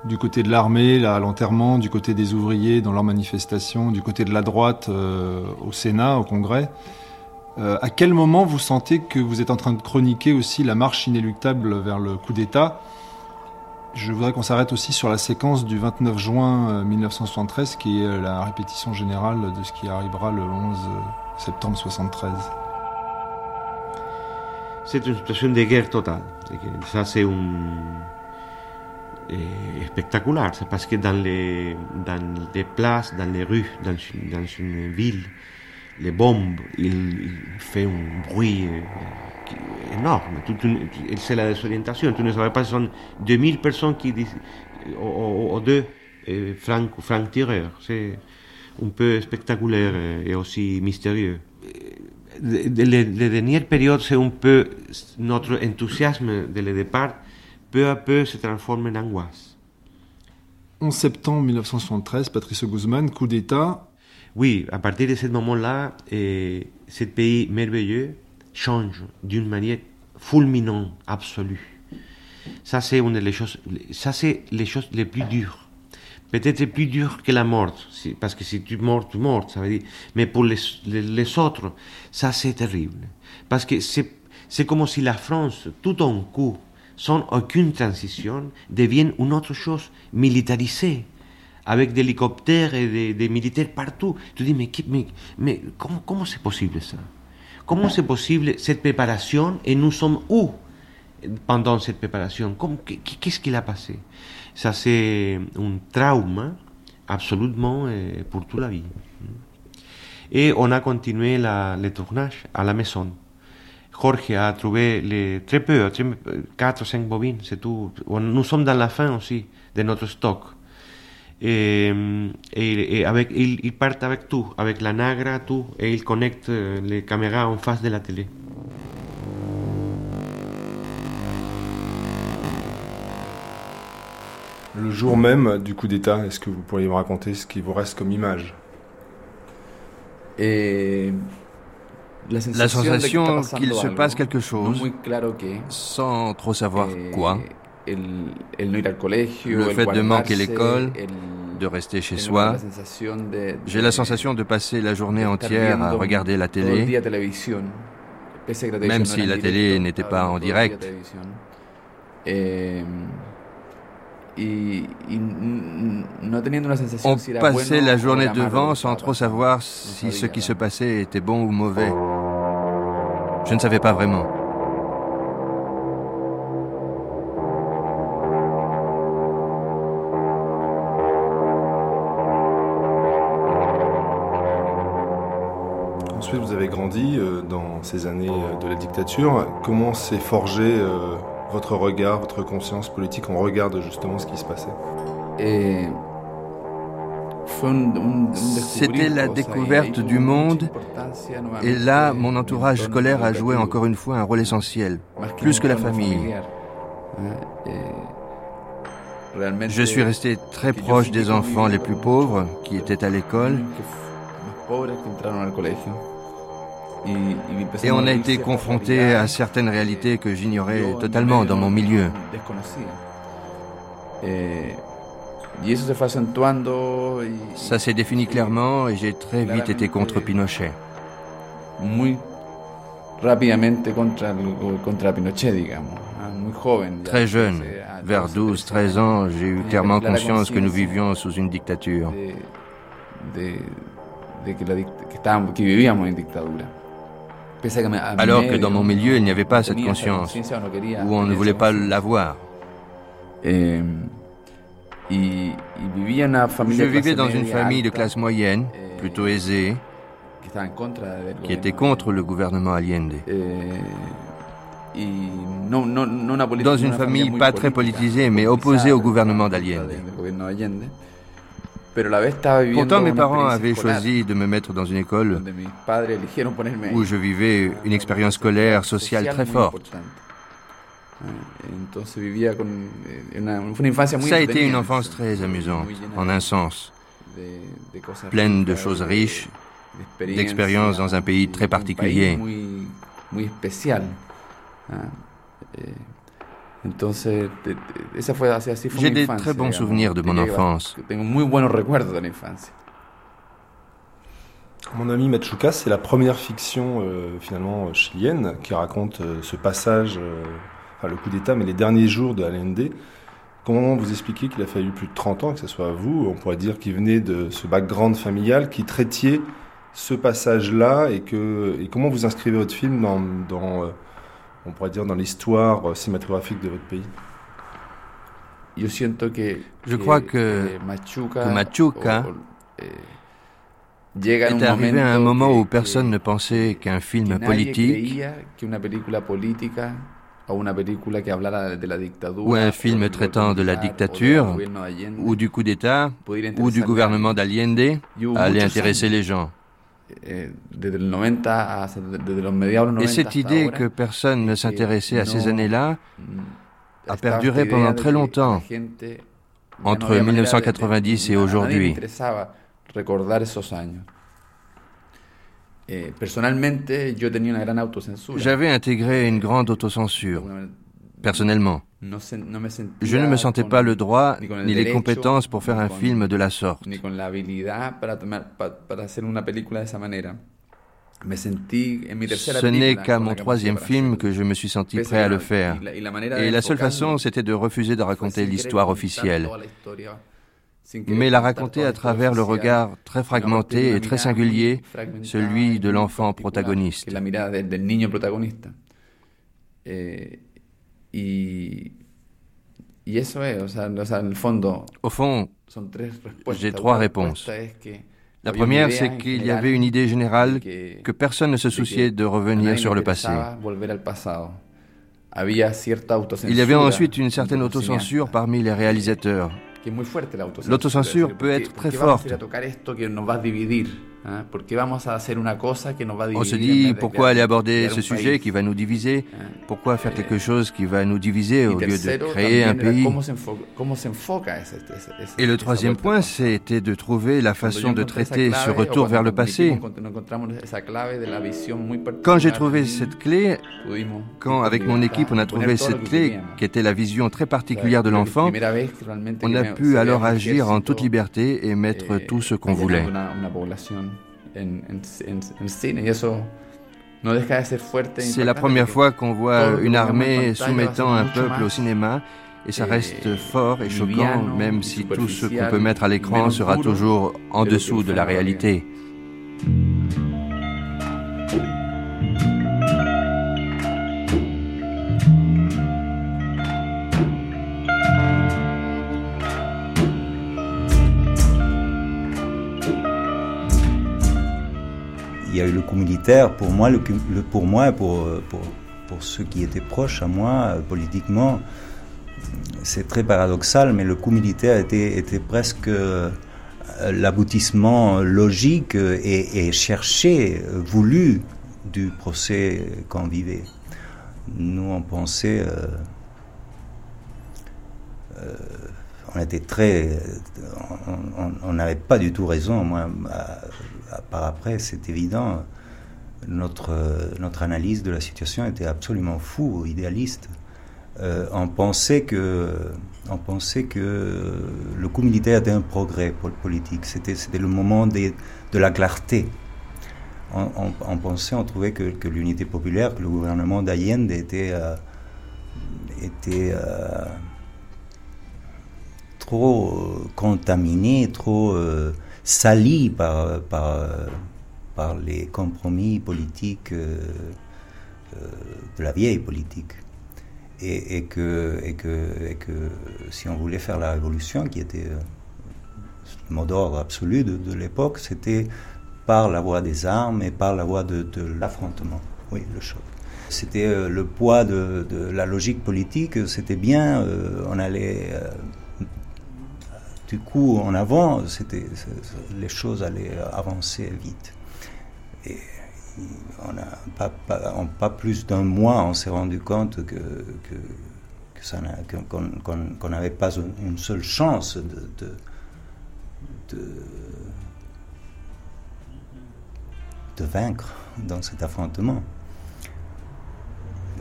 du côté de l'armée, à l'enterrement, du côté des ouvriers dans leurs manifestations, du côté de la droite euh, au Sénat, au Congrès. Euh, à quel moment vous sentez que vous êtes en train de chroniquer aussi la marche inéluctable vers le coup d'État? Je voudrais qu'on s'arrête aussi sur la séquence du 29 juin 1973, euh, qui est la répétition générale de ce qui arrivera le 11 septembre 1973. C'est une situation de guerre totale. Ça, c'est eh, spectaculaire. C'est parce que dans les, places, dans les rues, dans une ville, les bombes, ils, font un bruit euh, énorme. C'est la désorientation. Tu ne savais pas, ce sont 2000 personnes qui disent, ou, deux francs franc tireurs. C'est un peu spectaculaire et aussi mystérieux. les, dernières périodes, c'est un peu notre enthousiasme de le départ, peu à peu se transforme en angoisse. 11 septembre 1973, Patrice Guzman, coup d'État. Oui, à partir de ce moment-là, eh, ce pays merveilleux change d'une manière fulminante, absolue. Ça, c'est une des choses, ça, c'est les choses les plus dures peut-être plus dur que la mort, parce que si tu meurs, tu meurs, ça veut dire. Mais pour les, autres, ça c'est terrible. Parce que c'est comme si la France, tout en coup, sans aucune transition, devienne une autre chose militarisée, avec des hélicoptères et des, militaires partout. Tu dis, mais, mais, mais comment, comment c'est possible ça Comment c'est possible cette préparation et nous sommes où pendant cette préparation Qu'est-ce qu'il a passé ça, c'est un trauma absolument euh, pour toute la vie. Et on a continué la, le tournage à la maison. Jorge a trouvé les, très peu, 4 ou 5 bobines, c'est tout. Nous sommes dans la fin aussi de notre stock. Et, et, et avec, il, il part avec tout, avec la nagra, tout, et il connecte les caméras en face de la télé. Le jour même du coup d'État, est-ce que vous pourriez me raconter ce qui vous reste comme image? Et la sensation qu'il se passe quelque chose, sans trop savoir quoi. Le fait de manquer l'école, de rester chez soi. J'ai la sensation de passer la journée entière à regarder la télé, même si la télé n'était pas en direct. On passait la journée devant sans trop savoir si ce qui se passait était bon ou mauvais. Je ne savais pas vraiment. Avez grandi euh, dans ces années euh, de la dictature. Comment s'est forgé euh, votre regard, votre conscience politique, on regarde justement ce qui se passait C'était la découverte du monde et là, mon entourage scolaire a joué encore une fois un rôle essentiel, plus que la famille. Je suis resté très proche des enfants les plus pauvres qui étaient à l'école. Et on a été confronté à certaines réalités que j'ignorais totalement dans mon milieu. Ça s'est défini clairement et j'ai très vite été contre Pinochet. Très jeune, vers 12-13 ans, j'ai eu clairement conscience que nous vivions sous une dictature. Alors que dans mon milieu, il n'y avait pas cette conscience, ou on ne voulait pas l'avoir. Je vivais dans une famille de classe moyenne, eh, plutôt aisée, qui était contre le gouvernement Allende. Dans une famille pas très politisée, mais opposée au gouvernement d'Allende. Pourtant, mes parents avaient choisi de me mettre dans une école où je vivais une expérience scolaire, sociale très forte. Ça a été une enfance très amusante, en un sens, pleine de choses riches, d'expériences dans un pays très particulier. J'ai des très bons souvenirs de mon enfance. Mon ami Machuca, c'est la première fiction euh, finalement chilienne qui raconte euh, ce passage, euh, enfin le coup d'État, mais les derniers jours de Allende. Comment vous expliquez qu'il a fallu plus de 30 ans, que ce soit vous, on pourrait dire qu'il venait de ce background familial, qui traitiez ce passage-là, et, que, et comment vous inscrivez votre film dans, dans on pourrait dire, dans l'histoire euh, cinématographique de votre pays Je crois que, Machuca, eh, est arrivé à un moment où personne ne pensait qu'un film politique ou un film traitant de la dictature ou du coup d'État ou du gouvernement d'Allende allait intéresser les gens. Et cette idée que personne ne s'intéressait à ces années-là mm, a perduré pendant très longtemps, entre 1990 et aujourd'hui. Eh, J'avais intégré une grande autocensure, personnellement. Je ne me sentais pas le droit ni les compétences pour faire un film de la sorte. Ce n'est qu'à mon troisième film que je me suis senti prêt à le faire. Et la seule façon, c'était de refuser de raconter l'histoire officielle, mais la raconter à travers le regard très fragmenté et très singulier, celui de l'enfant protagoniste. Au fond, j'ai trois réponses. La première, c'est qu'il y avait une idée générale que personne ne se souciait de revenir sur le passé. Il y avait ensuite une certaine autocensure parmi les réalisateurs. L'autocensure peut être très forte. Hein, On se dit pourquoi aller aborder ce sujet qui va nous diviser hein. Pourquoi faire quelque chose qui va nous diviser au lieu de créer un pays Et le troisième point, c'était de trouver la façon de traiter ce retour vers le passé. Quand j'ai trouvé cette clé, quand avec mon équipe on a trouvé cette clé qui était la vision très particulière de l'enfant, on a pu alors agir en toute liberté et mettre eh, tout ce qu'on voulait. C'est la première fois qu'on voit une armée soumettant un peuple au cinéma et ça reste fort et choquant, même si tout ce qu'on peut mettre à l'écran sera toujours en dessous de la réalité. Il y a eu le coup militaire. Pour moi, pour moi, pour, pour, pour, ceux qui étaient proches à moi, politiquement, c'est très paradoxal, mais le coup militaire était, était presque euh, l'aboutissement logique et, cherché, voulu du procès qu'on vivait. Nous, on pensait, euh, euh, on n'avait pas du tout raison. Moi, par après, c'est évident, notre, analyse de la situation était absolument fou, idéaliste. Euh, on, pensait que, le coup militaire était un progrès pour le politique. C'était, le moment de, la clarté. On, pensait, on trouvait que, que, l'unité populaire, que le gouvernement d'Allende était, euh, était euh, trop contaminé, trop sali par, par, les compromis politiques euh, euh, de la vieille politique. Et, que, et, que, et, que, si on voulait faire la révolution, qui était euh, le mot d'ordre absolu de, l'époque, c'était par la voie des armes et par la voie de, l'affrontement, oui, le choc. C'était le poids de, la logique politique, c'était bien, on allait du coup, en avant, c'était, les choses allaient avancer vite. Et on a pas, en pas plus d'un mois, on s'est rendu compte que, que, qu'on n'avait pas une seule chance de, vaincre dans cet affrontement.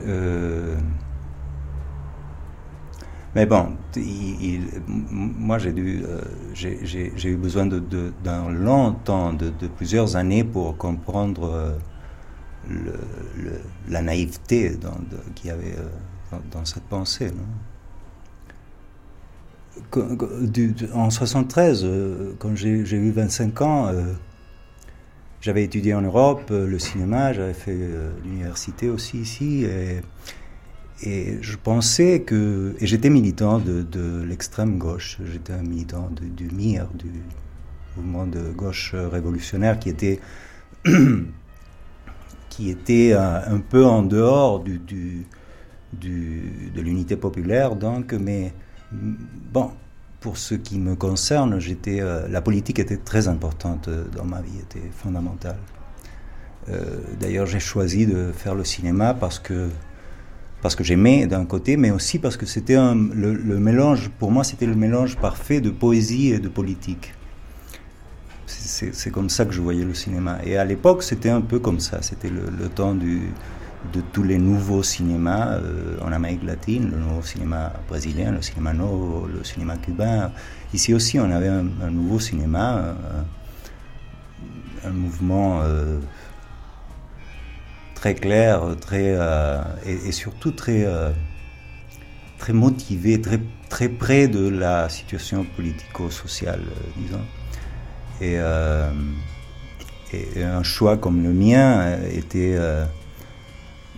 Euh, mais bon, moi j'ai euh, j'ai eu besoin d'un de, long temps, de, plusieurs années pour comprendre euh, la naïveté qu'il y avait euh, dans, cette pensée. en 73, quand j'ai eu 25 ans, j'avais étudié en Europe le cinéma, j'avais fait l'université aussi ici. Et, et je pensais que. Et j'étais militant de, l'extrême gauche. J'étais un militant du MIR, du mouvement de gauche révolutionnaire qui était. <coughs> qui était un, peu en dehors du, du, de l'unité populaire, donc, mais bon, pour ce qui me concerne, j'étais, la politique était très importante dans ma vie, était fondamentale. D'ailleurs, j'ai choisi de faire le cinéma parce que parce que j'aimais d'un côté, mais aussi parce que c'était le, mélange, pour moi, c'était le mélange parfait de poésie et de politique. C'est comme ça que je voyais le cinéma. Et à l'époque, c'était un peu comme ça. C'était le, temps de tous les nouveaux cinémas euh, en Amérique latine, le nouveau cinéma brésilien, le cinéma nouveau, le cinéma cubain. Ici aussi, on avait un, nouveau cinéma, un, mouvement. Euh, très clair, très, euh, et, surtout très, euh, très motivé, très, très près de la situation politico-sociale, euh, disons. Et, et, un choix comme le mien était,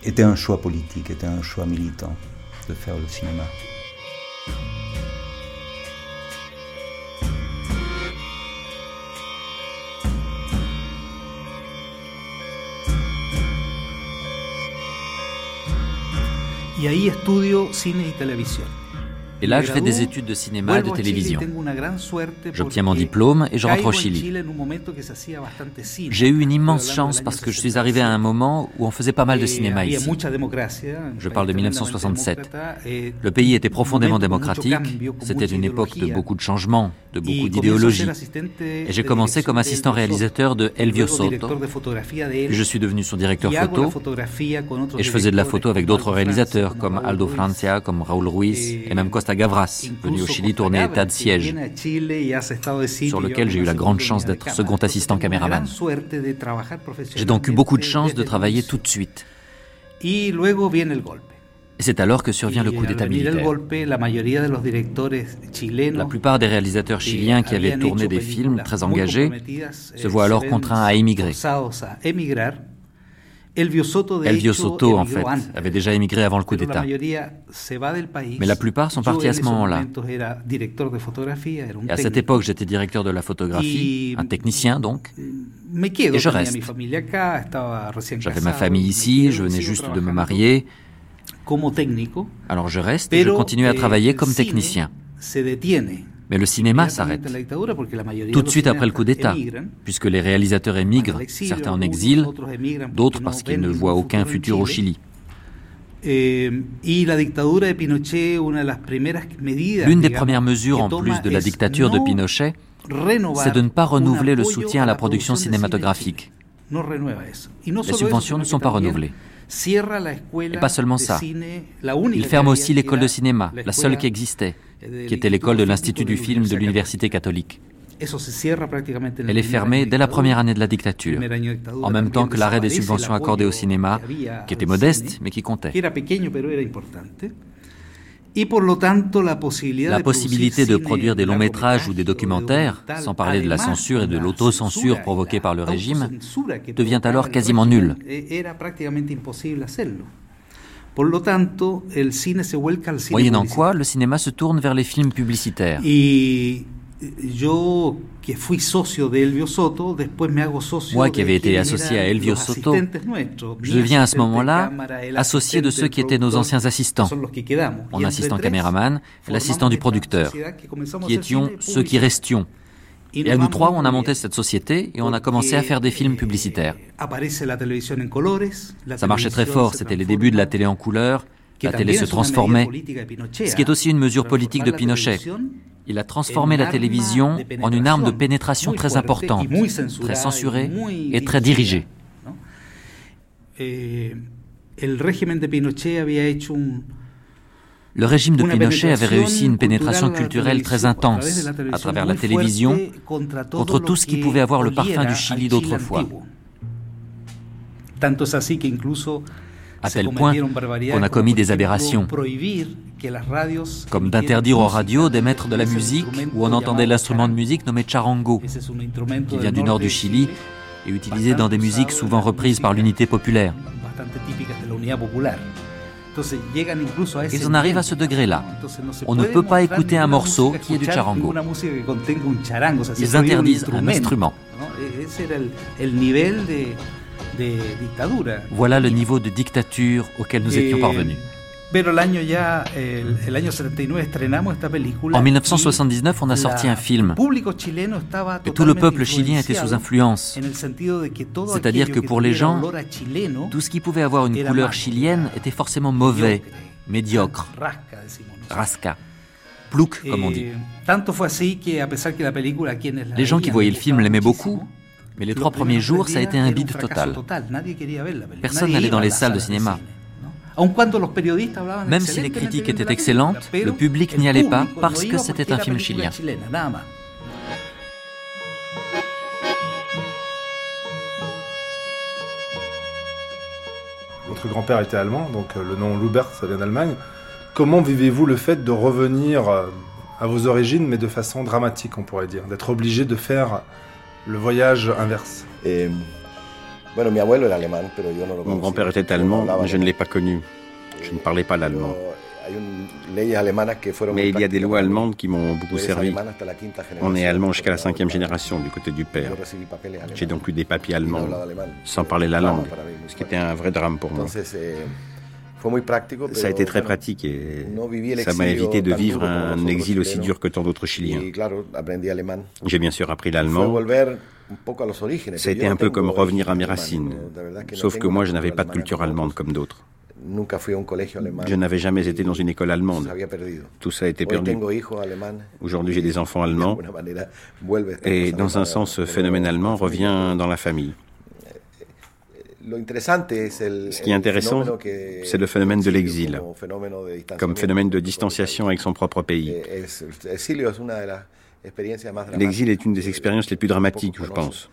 était un choix politique, était un choix militant de faire le cinéma. Y ahí estudio cine y televisión. Et là, je fais des études de cinéma et de télévision. J'obtiens mon diplôme et je rentre au Chili. J'ai eu une immense chance parce que je suis arrivé à un moment où on faisait pas mal de cinéma ici. Je parle de 1967. Le pays était profondément démocratique. C'était une époque de beaucoup de changements, de beaucoup d'idéologies. Et j'ai commencé comme assistant réalisateur de Elvio Soto. Puis je suis devenu son directeur photo. Et je faisais de la photo avec d'autres réalisateurs comme Aldo Francia, comme Raúl Ruiz et même Costa Gavras, venu au Chili tourner État de siège, sur lequel j'ai eu la grande chance d'être second assistant caméraman. J'ai donc eu beaucoup de chance de travailler tout de suite. Et c'est alors que survient le coup d'État militaire. La plupart des réalisateurs chiliens qui avaient tourné des films très engagés se voient alors contraints à émigrer. Elvio Soto, en fait, avait déjà émigré avant le coup d'État. Mais la plupart sont partis à ce moment-là. Et à cette époque, j'étais directeur de la photographie, un technicien donc. Et je reste. J'avais ma famille ici, je venais juste de me marier. Alors je reste et je continue à travailler comme technicien. Mais le cinéma s'arrête. Tout de suite après le coup d'État, puisque les réalisateurs émigrent, certains en exil, d'autres parce qu'ils ne voient aucun futur au Chili. Eh, L'une des premières mesures en plus de la dictature de Pinochet, c'est de ne pas renouveler le soutien à la production cinématographique. Les subventions ne sont pas renouvelées. Et pas seulement ça. Il ferme aussi l'école de cinéma, la seule qui existait, qui était l'école de l'Institut du film de l'Université catholique. Elle est fermée dès la première année de la dictature, en même temps que l'arrêt des subventions accordées au cinéma, qui était modeste mais qui comptait. La possibilité de produire des longs métrages ou des documentaires, sans parler de la censure et de l'autocensure provoquée par le régime, devient alors quasiment nulle. Moyennant quoi, le cinéma se tourne vers les films publicitaires. Moi qui avais été associé à Elvio Soto, je deviens à ce moment-là associé de ceux qui étaient nos anciens assistants, mon assistant caméraman, l'assistant du producteur, qui étions ceux qui restions. Et à nous trois, on a monté cette société et on a commencé à faire des films publicitaires. Ça marchait très fort, c'était les débuts de la télé en couleur, la télé se transformait, ce qui est aussi une mesure politique de Pinochet. Il a transformé la télévision en une arme de pénétration très importante, très censurée et très dirigée. Le régime de Pinochet avait réussi une pénétration culturelle très intense à travers la télévision contre tout ce qui pouvait avoir le parfum du Chili d'autrefois à tel point qu'on a commis des aberrations, comme d'interdire aux radios d'émettre de la musique où on entendait l'instrument de musique nommé charango, qui vient du nord du Chili et utilisé dans des musiques souvent reprises par l'unité populaire. Ils en arrivent à ce degré-là. On ne peut pas écouter un morceau qui est du charango. Ils interdisent un instrument. Voilà le niveau de dictature auquel nous étions parvenus. En 1979, on a sorti un film. Et tout le peuple chilien était sous influence. C'est-à-dire que pour les gens, tout ce qui pouvait avoir une couleur chilienne était forcément mauvais, médiocre, rasca, plouc comme on dit. Les gens qui voyaient le film l'aimaient beaucoup, mais les trois premiers jours, ça a été un bide total. Personne n'allait dans les salles de cinéma. Même si les critiques étaient excellentes, le public n'y allait pas parce que c'était un film chilien. Votre grand-père était allemand, donc euh, le nom Lubert, ça vient d'Allemagne. Comment vivez-vous le fait de revenir euh, à vos origines, mais de façon dramatique, on pourrait dire, d'être obligé de faire le voyage inverse? Mon grand-père était allemand, mais je ne l'ai pas connu. Je ne parlais pas l'allemand. Mais il y a des lois allemandes qui m'ont beaucoup servi. On est allemand jusqu'à la cinquième génération du côté du père. J'ai donc eu des papiers allemands sans parler la langue, ce qui était un vrai drame pour moi. Ça a été très pratique et ça m'a évité de vivre un exil aussi dur que tant d'autres Chiliens. J'ai bien sûr appris l'allemand. Ça a été un peu comme revenir à mes racines, sauf que moi je n'avais pas de culture allemande comme d'autres. Je n'avais jamais été dans une école allemande. Tout ça a été perdu. Aujourd'hui, j'ai des enfants allemands. Et dans un sens, ce phénomène allemand revient dans la famille. Ce qui est intéressant, c'est le phénomène de l'exil, comme phénomène de distanciation avec son propre pays. L'exil est une des expériences les plus dramatiques, je pense.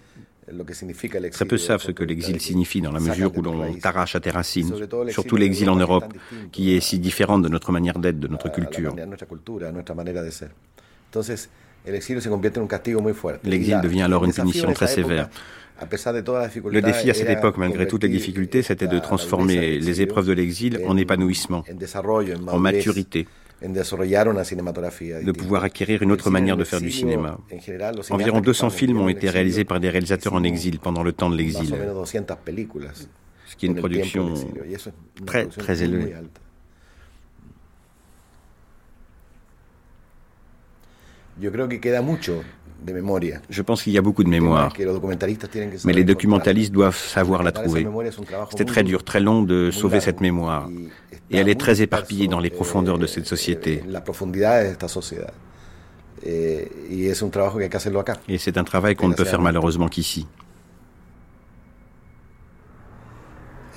Très peu savent ce que l'exil signifie dans la mesure où l'on t'arrache à tes racines, surtout l'exil en Europe, qui est si différente de notre manière d'être, de notre culture. L'exil devient alors une punition très sévère. Le défi à cette époque, malgré toutes les difficultés, c'était de transformer les épreuves de l'exil en épanouissement, en maturité, de pouvoir acquérir une autre manière de faire du cinéma. Environ 200 films ont été réalisés par des réalisateurs en exil pendant le temps de l'exil, ce qui est une production très très élevée. Je pense qu'il y a beaucoup de mémoire. Mais les documentalistes doivent savoir la trouver. C'était très dur, très long de sauver cette mémoire. Et elle est très éparpillée dans les profondeurs de cette société. Et c'est un travail qu'on ne peut faire malheureusement qu'ici.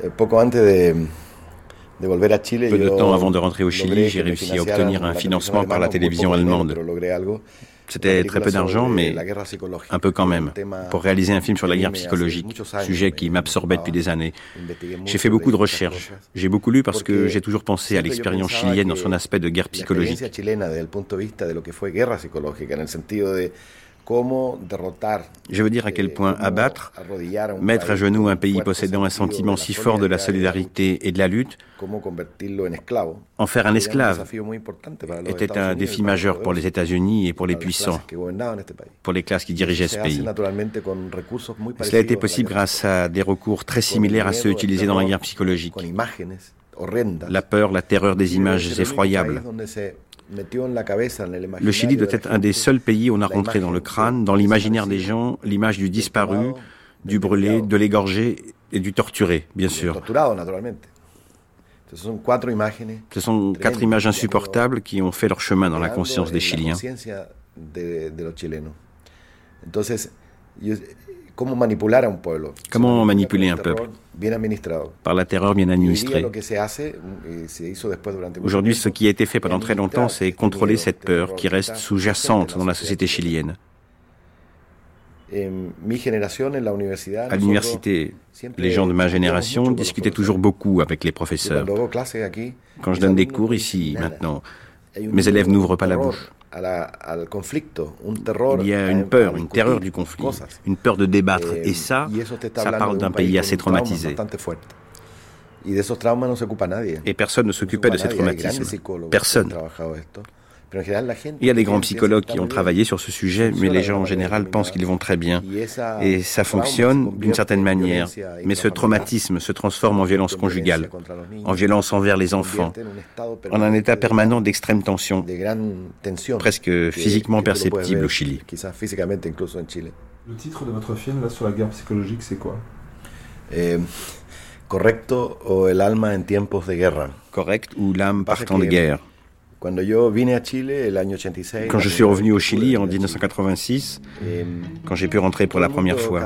Eh, Peu de temps avant de rentrer au Chili, j'ai réussi à obtenir un financement par la télévision allemande. C'était très peu d'argent, mais un peu quand même, pour réaliser un film sur la guerre psychologique, sujet qui m'absorbait depuis des années. J'ai fait beaucoup de recherches. J'ai beaucoup lu parce que j'ai toujours pensé à l'expérience chilienne dans son aspect de guerre psychologique. Je veux dire à quel point abattre, mettre à genoux un pays possédant un sentiment si fort de la solidarité et de la lutte, en faire un esclave, était un défi majeur pour les États-Unis et pour les puissants, pour les classes qui dirigeaient ce pays. Cela a été possible grâce à des recours très similaires à ceux utilisés dans la guerre psychologique. La peur, la terreur des images effroyables, le Chili doit être un des seuls pays où on a rentré dans le crâne, dans l'imaginaire des gens, l'image du disparu, du brûlé, de l'égorgé et du torturé, bien sûr. Ce sont quatre images insupportables qui ont fait leur chemin dans la conscience des Chiliens. Comment manipuler un peuple Par la terreur bien administrée. Aujourd'hui, ce qui a été fait pendant très longtemps, c'est contrôler cette peur qui reste sous-jacente dans la société chilienne. À l'université, les gens de ma génération discutaient toujours beaucoup avec les professeurs. Quand je donne des cours ici, maintenant, mes élèves n'ouvrent pas la bouche. Il y a une peur, une terreur du conflit, une peur de débattre. Et ça, ça parle d'un pays assez traumatisé. Et personne ne s'occupait de ces traumatismes. Personne. Il y a des grands psychologues qui ont travaillé sur ce sujet, mais les gens en général pensent qu'ils vont très bien. Et ça fonctionne d'une certaine manière. Mais ce traumatisme se transforme en violence conjugale, en violence envers les enfants, en un état permanent d'extrême tension, presque physiquement perceptible au Chili. Le titre de votre film là, sur la guerre psychologique, c'est quoi? Eh, Correcto o el alma en tiempos de guerra. Correct ou l'âme partant de guerre. Quand je suis revenu au Chili en 1986, quand j'ai pu rentrer pour la première fois,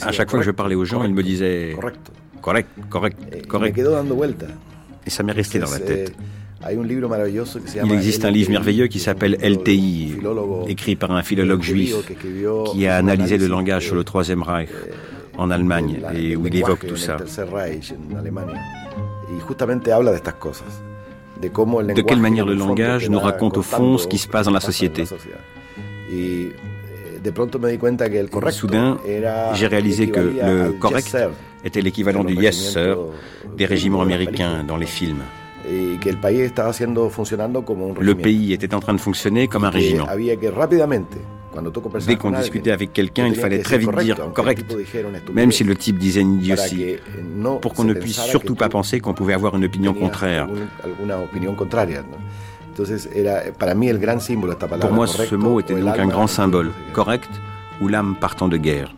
à chaque fois que je parlais aux gens, ils me disaient correct, correct, correct. Et ça m'est resté dans la tête. Il existe un livre merveilleux qui s'appelle LTI, écrit par un philologue juif qui a analysé le langage sur le Troisième Reich en Allemagne et où il évoque tout ça. De quelle manière le langage nous raconte au fond ce qui se passe dans la société. Et soudain, j'ai réalisé que le correct était l'équivalent du yes sir des régiments américains dans les films. Le pays était en train de fonctionner comme un régiment. Dès qu'on discutait avec quelqu'un, il fallait très vite dire correct, même si le type disait une idiotie, pour qu'on ne puisse surtout pas penser qu'on pouvait avoir une opinion contraire. Pour moi, ce mot était donc un grand symbole, correct, ou l'âme partant de guerre.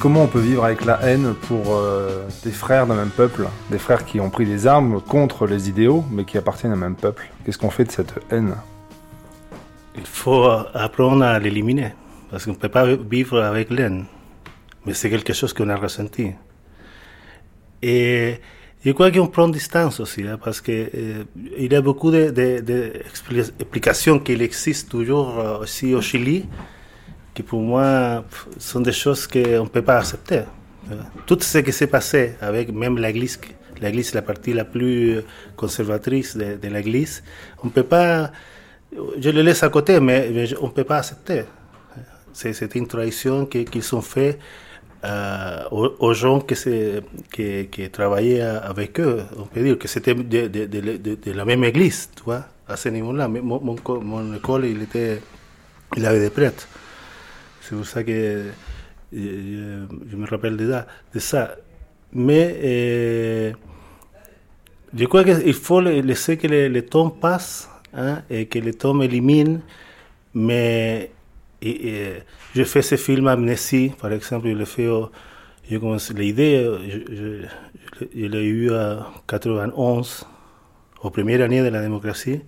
Comment on peut vivre avec la haine pour euh, des frères d'un même peuple, des frères qui ont pris des armes contre les idéaux, mais qui appartiennent à un même peuple. Qu'est-ce qu'on fait de cette haine? Il faut apprendre à l'éliminer, parce qu'on ne peut pas vivre avec l'aine, mais c'est quelque chose qu'on a ressenti. Et je crois qu'on prend distance aussi, hein, parce qu'il euh, y a beaucoup d'explications de, qu'il existe toujours euh, aussi au Chili, qui pour moi sont des choses qu'on ne peut pas accepter. Tout ce qui s'est passé avec même l'Église, l'Église la partie la plus conservatrice de, l'Église, on ne peut pas, je le laisse à côté, mais, on ne peut pas accepter. C'est une trahison qu'ils ont fait euh, aux, gens qui, travaillaient avec eux. On peut dire que c'était de, la même église, tu vois, à ce niveau-là. Mon, mon, mon, école, il, était, il avait des prêtres. C'est pour ça que je, me rappelle de, ça. Mais euh, je crois qu'il faut laisser que le, temps passe hein, et que le temps élimine. Mais et, je fais ce film Amnésie, par exemple, je l'ai fait, je commence l'idée, je, je, l'ai eu en 91, aux premières années de la démocratie,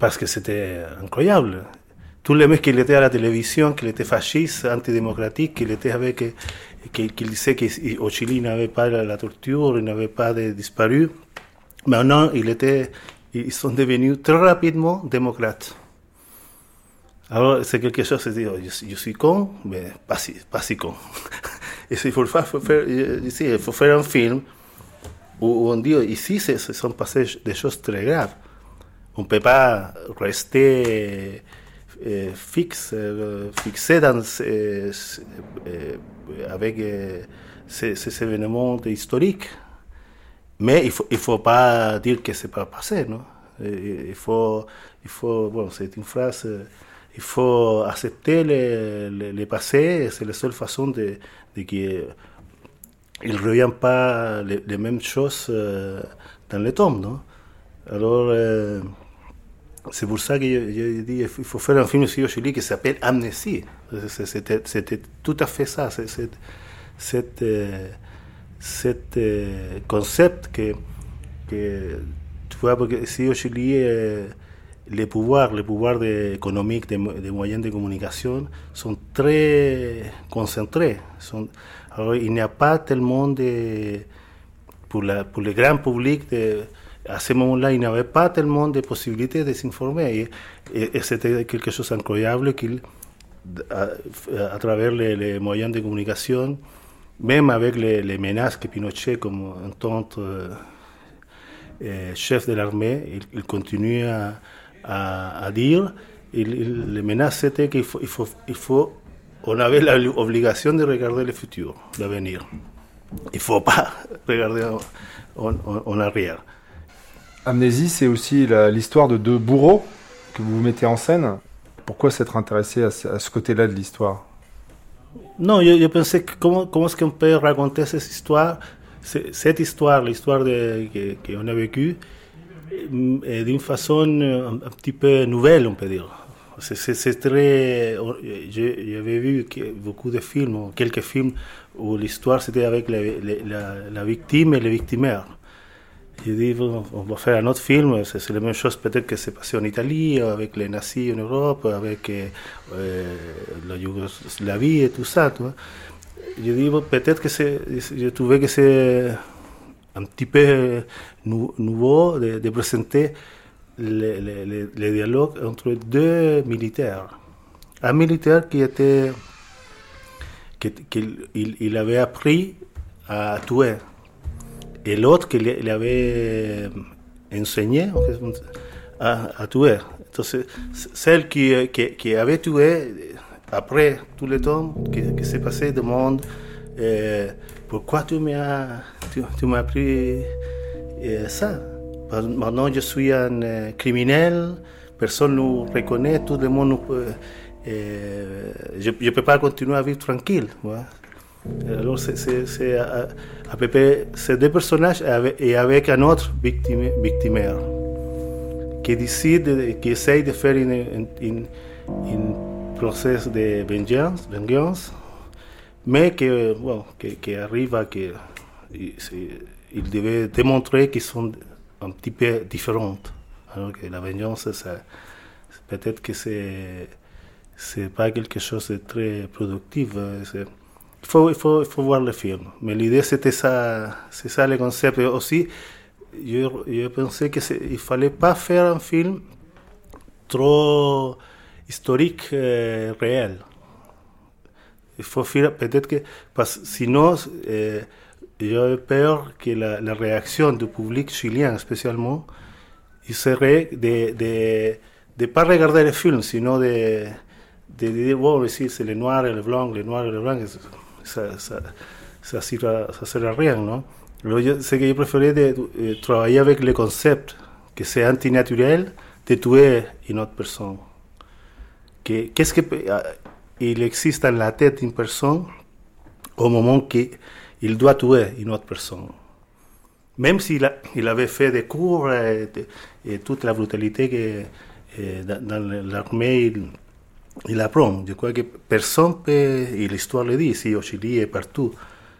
parce que c'était incroyable tous les mecs qui étaient à la télévision, qu'il était fasciste, antidémocratique, qu'il était avec, qu'il disait qu'au Chili il n'avait pas la, torture, il n'avait pas de disparus. Maintenant, il était, ils sont devenus très rapidement démocrates. Alors, c'est quelque chose, c'est dire, je, suis con, mais pas si, pas si con. Et il faut, faire, faut faire, il faut faire un film où, on dit, ici, se, se sont passées des choses très graves. On ne peut pas rester euh, fixe, euh, fixé dans, euh, avec ces, événements historiques. Mais il ne faut, il faut pas dire que ce n'est pas passé. Non? Il faut, il faut bon, c'est une phrase, il faut accepter le, le, passé, c'est la seule façon de, de qu'il ne revient pas les, mêmes choses dans le temps. Non? Alors, c'est pour ça que j'ai dit qu'il faut faire un film au Chili qui s'appelle Amnésie. C'était tout à fait ça, cet euh, euh, concept que, que, tu vois, au Chili, euh, les pouvoirs, les pouvoirs économiques, des, moyens de communication sont très concentrés. Sont, alors, il n'y a pas tellement de pour, pour le grand public, à ce moment-là, il n'y avait pas tellement de possibilités de s'informer. Et, c'était quelque chose d'incroyable qu'il, à, travers les, moyens de communication, même avec les, menaces que Pinochet, comme un tant euh, euh, chef de l'armée, il, continue à, dire, il, les menaces c'était qu'il faut, il faut, il faut, avait l'obligation de regarder le futur, l'avenir. Il ne faut pas <laughs> regarder en, arrière. Amnésie, c'est aussi l'histoire de deux bourreaux que vous mettez en scène. Pourquoi s'être intéressé à, ce côté-là de l'histoire? Non, je, pensais comment, comment est-ce qu'on peut raconter cette histoire, cette histoire, l'histoire qu'on a vécue, mm, d'une façon un, petit peu nouvelle, on peut dire. C'est très. J'avais vu beaucoup de films, quelques films où l'histoire c'était avec la, la, victime et le victimaire. J'ai dit, on va faire un autre film, c'est la même chose peut-être que c'est passé en Italie, avec les nazis en Europe, avec euh, la Yougoslavie et tout ça. J'ai dit, peut-être que c'est. J'ai trouvé que c'est un petit peu nouveau de, présenter le, dialogue entre deux militaires. Un militaire qui était qu'il il, avait appris à tuer et l'autre qu'il avait enseigné à, tuer. Entonces, celle qui, qui, avait tué, après tout le temps qui, s'est passé, demande pourquoi tu m'as tu, m'as appris euh, ça Maintenant, je suis un euh, criminel, personne ne nous reconnaît, tout le monde nous peut, euh, je peux pas continuer à vivre tranquille. Alors, c'est à, à, peu près ces deux personnages et avec un autre victime, victimaire qui décide, qui essaye de faire un processus de vengeance, vengeance mais que, bon, qui, arrive à que il devait démontrer qu'ils sont un petit peu différente. Alors que la vengeance, peut-être que c'est c'est pas quelque chose de très productif. Euh, il faut, il faut, il faut voir le film. Mais l'idée, c'était ça, c'est ça le concept. aussi, je, je pensais qu'il ne fallait pas faire un film trop historique, euh, réel. Il faut faire, peut-être que, parce sinon, euh, j'avais peur que la, la, réaction du public chilien, spécialement, il serait de ne de, pas regarder le film, sinon de, de dire, bon, si c'est le noir et le blanc, le noir et le blanc, ça, ça, ça, sert, à rien, non Alors, je, ce que je préférais de, travailler avec le concept, que c'est antinaturel de tuer une autre personne. Qu'est-ce qu'il existe dans la tête d'une personne au moment que il doit tuer une autre personne. Même s'il il avait fait des cours et, toute la brutalité que dans l'armée il, apprend. Je crois que personne peut, et l'histoire le dit ici au Chili et partout,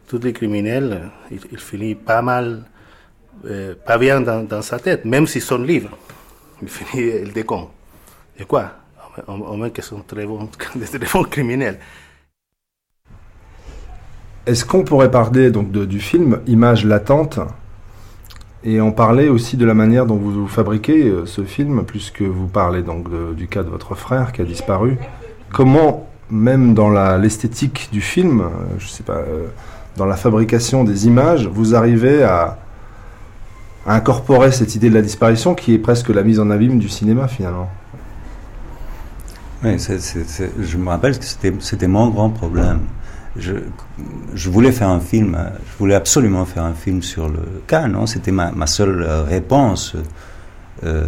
tous les criminels, il finissent pas mal, euh, pas bien dans, sa tête, même s'ils sont libres. Il finit le décompte. Et quoi Au moins qu'ils sont très <laughs> bons, très bons criminels. Est-ce qu'on pourrait parler donc du film Image latente? Et en parler aussi de la manière dont vous fabriquez euh, ce film, puisque vous parlez donc du cas de votre frère qui a disparu. Comment, même dans l'esthétique du film, euh, je sais pas, euh, dans la fabrication des images, vous arrivez à, incorporer cette idée de la disparition qui est presque la mise en abîme du cinéma finalement? Oui, je me rappelle que c'était mon grand problème je, voulais faire un film, je voulais absolument faire un film sur le cas, non? C'était ma, seule euh, réponse. Euh,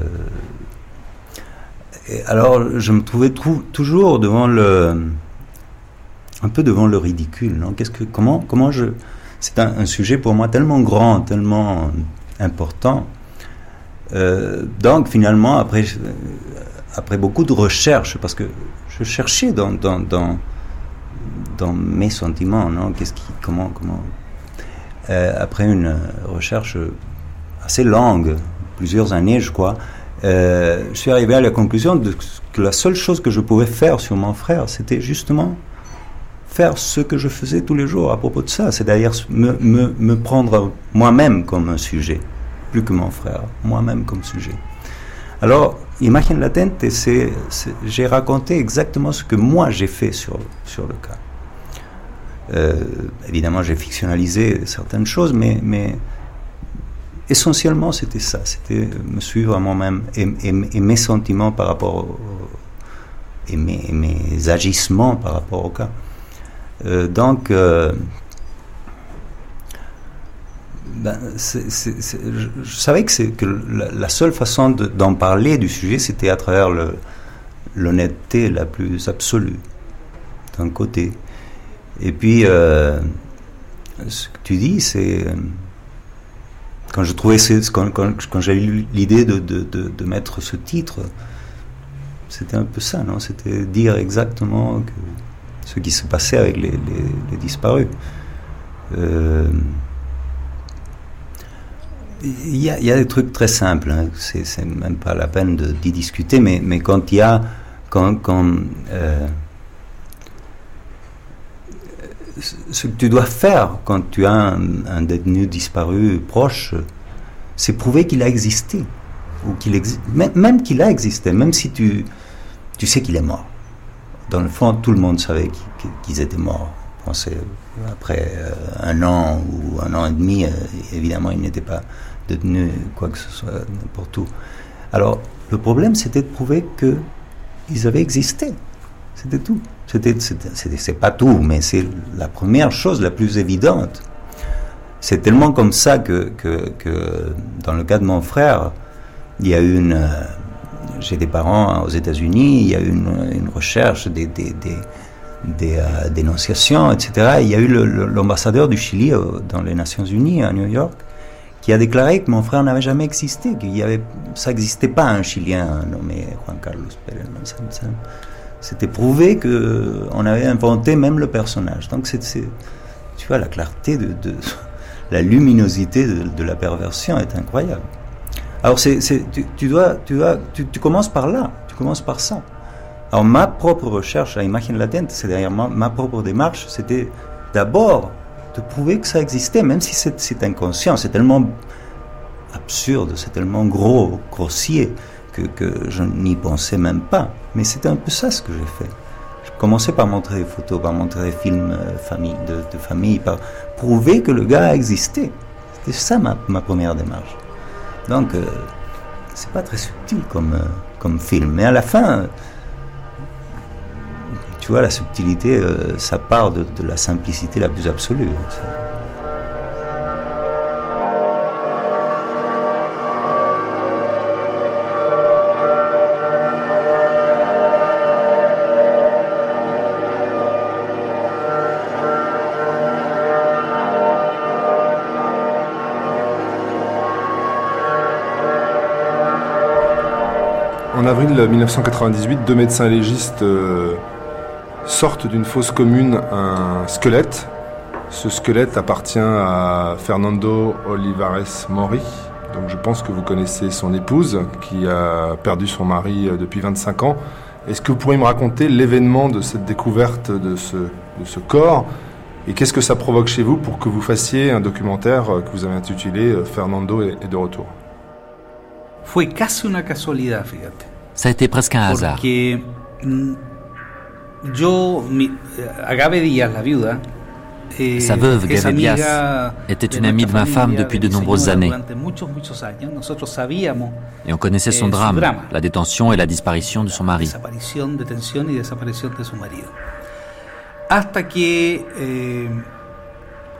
alors, je me trouvais toujours devant le, un peu devant le ridicule, non? Comment, comment je, c'est un, sujet pour moi tellement grand, tellement important. Euh, donc, finalement, après, après beaucoup de recherches, parce que je cherchais dans, dans dans mes sentiments, non Qu'est-ce qui, comment, comment euh, Après une recherche assez longue, plusieurs années, je crois, euh, je suis arrivé à la conclusion que la seule chose que je pouvais faire sur mon frère, c'était justement faire ce que je faisais tous les jours à propos de ça, c'est-à-dire me, me, prendre moi-même comme un sujet, plus que mon frère, moi-même comme sujet. Alors, Imagine latente, j'ai raconté exactement ce que moi j'ai fait sur, sur le cas. Euh, évidemment, j'ai fictionnalisé certaines choses, mais, essentiellement, c'était ça. C'était me suivre à moi-même et, mes sentiments par rapport et, mes, mes, agissements par rapport au cas. Euh, donc, euh, ben, je, savais que, la, seule façon d'en parler du sujet, c'était à travers l'honnêteté la plus absolue, d'un côté. Et puis, euh, ce que tu dis, c'est. Quand je trouvais. Quand, quand, j'ai eu l'idée de, mettre ce titre, c'était un peu ça, non? C'était dire exactement ce qui se passait avec les, les, disparus. Euh, il y, a, des trucs très simples, hein. c'est même pas la peine d'y discuter, mais, mais quand il y a. Quand, quand euh, ce que tu dois faire quand tu as un, détenu disparu proche, c'est prouver qu'il a existé. Ou qu'il existe, même, qu'il a existé, même si tu, tu sais qu'il est mort. Dans le fond, tout le monde savait qu'ils étaient morts. après euh, un an ou un an et demi, euh, évidemment, il n'était pas détenu quoi que ce soit n'importe où. Alors, le problème, c'était de prouver qu'ils avaient existé. C'était tout. C'était, c'est pas tout, mais c'est la première chose la plus évidente. C'est tellement comme ça que, que, que, dans le cas de mon frère, il y a une. Euh, j'ai des parents aux États-Unis, il y a eu une, une recherche des, des, des, des euh, dénonciations, etc. il y a eu l'ambassadeur du Chili euh, dans les Nations Unies à New York qui a déclaré que mon frère n'avait jamais existé, qu'il y avait, ça n'existait pas un Chilien nommé Juan Carlos Pérez. C'était prouvé qu'on avait inventé même le personnage. Donc, c'est, tu vois, la clarté, de, <laughs> la luminosité de, la perversion est incroyable. Alors, c'est, tu, dois, tu, dois tu, commences par là, tu commences par ça. Alors, ma propre recherche à Imagine Latente, c'est-à-dire ma, ma propre démarche, c'était d'abord de prouver que ça existait, même si c'est inconscient, c'est tellement absurde, c'est tellement gros, grossier que, je n'y pensais même pas. Mais c'était un peu ça ce que j'ai fait. Je commençais par montrer des photos, par montrer des films euh, famille, de, famille, par prouver que le gars existait. C'était ça ma, première démarche. Donc, euh, c'est pas très subtil comme, euh, comme film. Mais à la fin, tu vois, la subtilité, ça part de, la simplicité la plus absolue. avril 1998, deux médecins légistes euh, sortent d'une fosse commune un squelette. Ce squelette appartient à Fernando Olivares Mori. Donc je pense que vous connaissez son épouse qui a perdu son mari euh, depuis 25 ans. Est-ce que vous pourriez me raconter l'événement de cette découverte de ce, de ce corps? Et qu'est-ce que ça provoque chez vous pour que vous fassiez un documentaire euh, que vous avez intitulé Fernando est de retour? Fue casi una casualidad, fíjate. Ça a été presque un hasard. Mm, eh, Sa veuve, Gabe Diaz, était une amie de ma femme depuis de nombreuses années. Et on connaissait son drame, la détention et la disparition de son mari.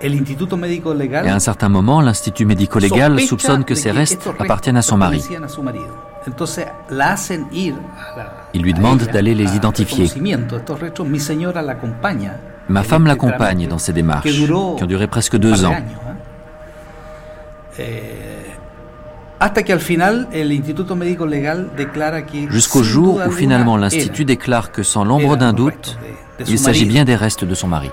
Et à un certain moment, l'Institut médico-légal soupçonne que ces restes appartiennent à son mari. Il lui demande d'aller les identifier. Ma femme l'accompagne dans ces démarches, qui ont duré presque deux ans. Jusqu'au jour où finalement l'Institut déclare que sans l'ombre d'un doute, il s'agit bien des restes de son mari.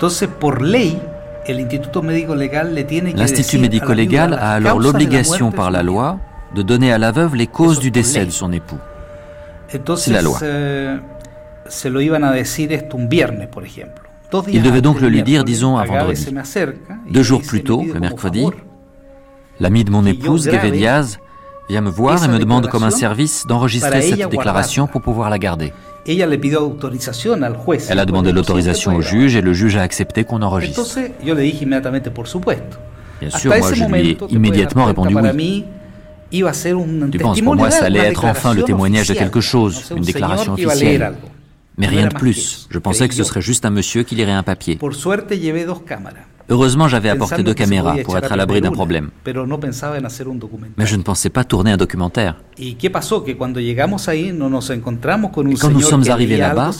L'Institut médico-légal a alors l'obligation par la loi de donner à la veuve les causes du décès de son époux. C'est la loi. Eh. Il devait donc le lui dire, disons, un vendredi. Deux jours plus tôt, le mercredi, l'ami de mon épouse, Gave Diaz, vient me voir et me demande comme un service d'enregistrer cette déclaration pour pouvoir la garder. Elle a demandé l'autorisation au juge et le juge a accepté qu'on enregistre. Bien sûr, moi je lui ai immédiatement répondu oui. Tu penses pour moi ça allait être enfin le témoignage de quelque chose, une déclaration officielle. Mais rien de plus. Je pensais que ce serait juste un monsieur qui lirait un papier. Heureusement, j'avais apporté deux caméras pour être à l'abri d'un problème. Mais je ne pensais pas tourner un documentaire. Et quand nous sommes arrivés là-bas,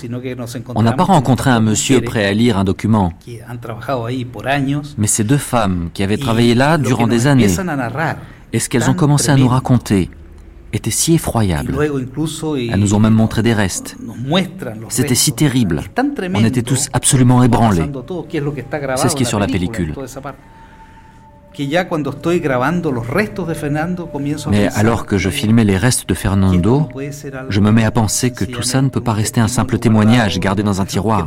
on n'a pas rencontré un monsieur prêt à lire un document, mais ces deux femmes qui avaient travaillé là durant des années. Et ce qu'elles ont commencé à nous raconter était si effroyable. Elles nous ont même montré des restes. C'était si terrible. On était tous absolument ébranlés. C'est ce qui est sur la pellicule. Mais alors que je filmais les restes de Fernando, je me mets à penser que tout ça ne peut pas rester un simple témoignage gardé dans un tiroir,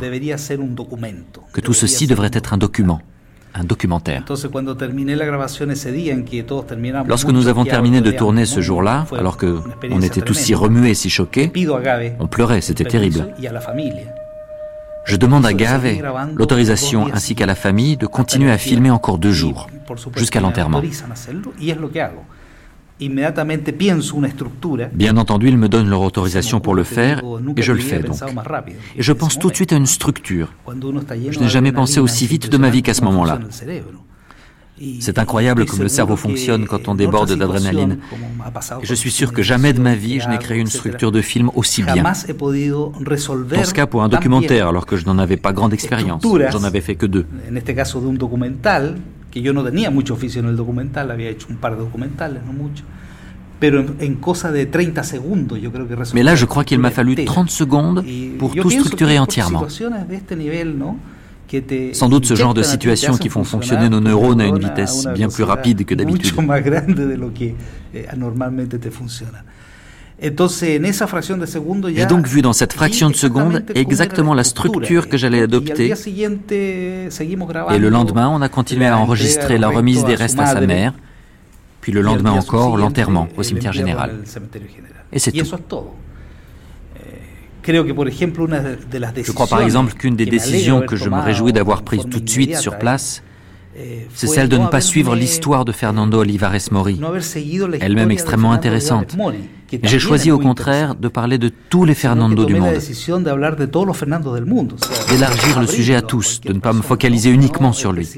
que tout ceci devrait être un document un documentaire. Lorsque nous avons terminé de tourner ce jour-là, alors que on était tous si remués, si choqués, on pleurait, c'était terrible. Je demande à Gave l'autorisation ainsi qu'à la famille de continuer à filmer encore deux jours, jusqu'à l'enterrement. Bien entendu, ils me donnent leur autorisation pour le faire et je le fais donc. Et je pense tout de suite à une structure. Je n'ai jamais pensé aussi vite de ma vie qu'à ce moment-là. C'est incroyable comme le cerveau fonctionne quand on déborde d'adrénaline. Je suis sûr que jamais de ma vie je n'ai créé une structure de film aussi bien. Dans ce cas, pour un documentaire, alors que je n'en avais pas grande expérience, j'en avais fait que deux. Que yo no tenía mucho oficio en el documental, había hecho un par de documentales, no mucho. Pero en cosa de 30 segundos, yo creo que Mais là, je crois qu'il m'a fallu 30 secondes pour tout structurer entièrement. Sans doute ce genre de situations qui font fonctionner nos neurones à une vitesse bien plus rapide que d'habitude. J'ai donc vu dans cette fraction de seconde exactement la structure que j'allais adopter. Et le lendemain, on a continué à enregistrer la remise des restes à sa mère, puis le lendemain encore, l'enterrement au cimetière général. Et c'est tout. Eh, je crois par exemple qu'une des décisions que je me réjouis d'avoir prises tout de suite sur place, eh, c'est celle de ne pas suivre l'histoire de Fernando Olivares Mori, elle-même extrêmement intéressante. J'ai choisi au contraire de parler de tous les Fernando du monde, d'élargir le sujet à tous, de ne pas me focaliser uniquement sur lui.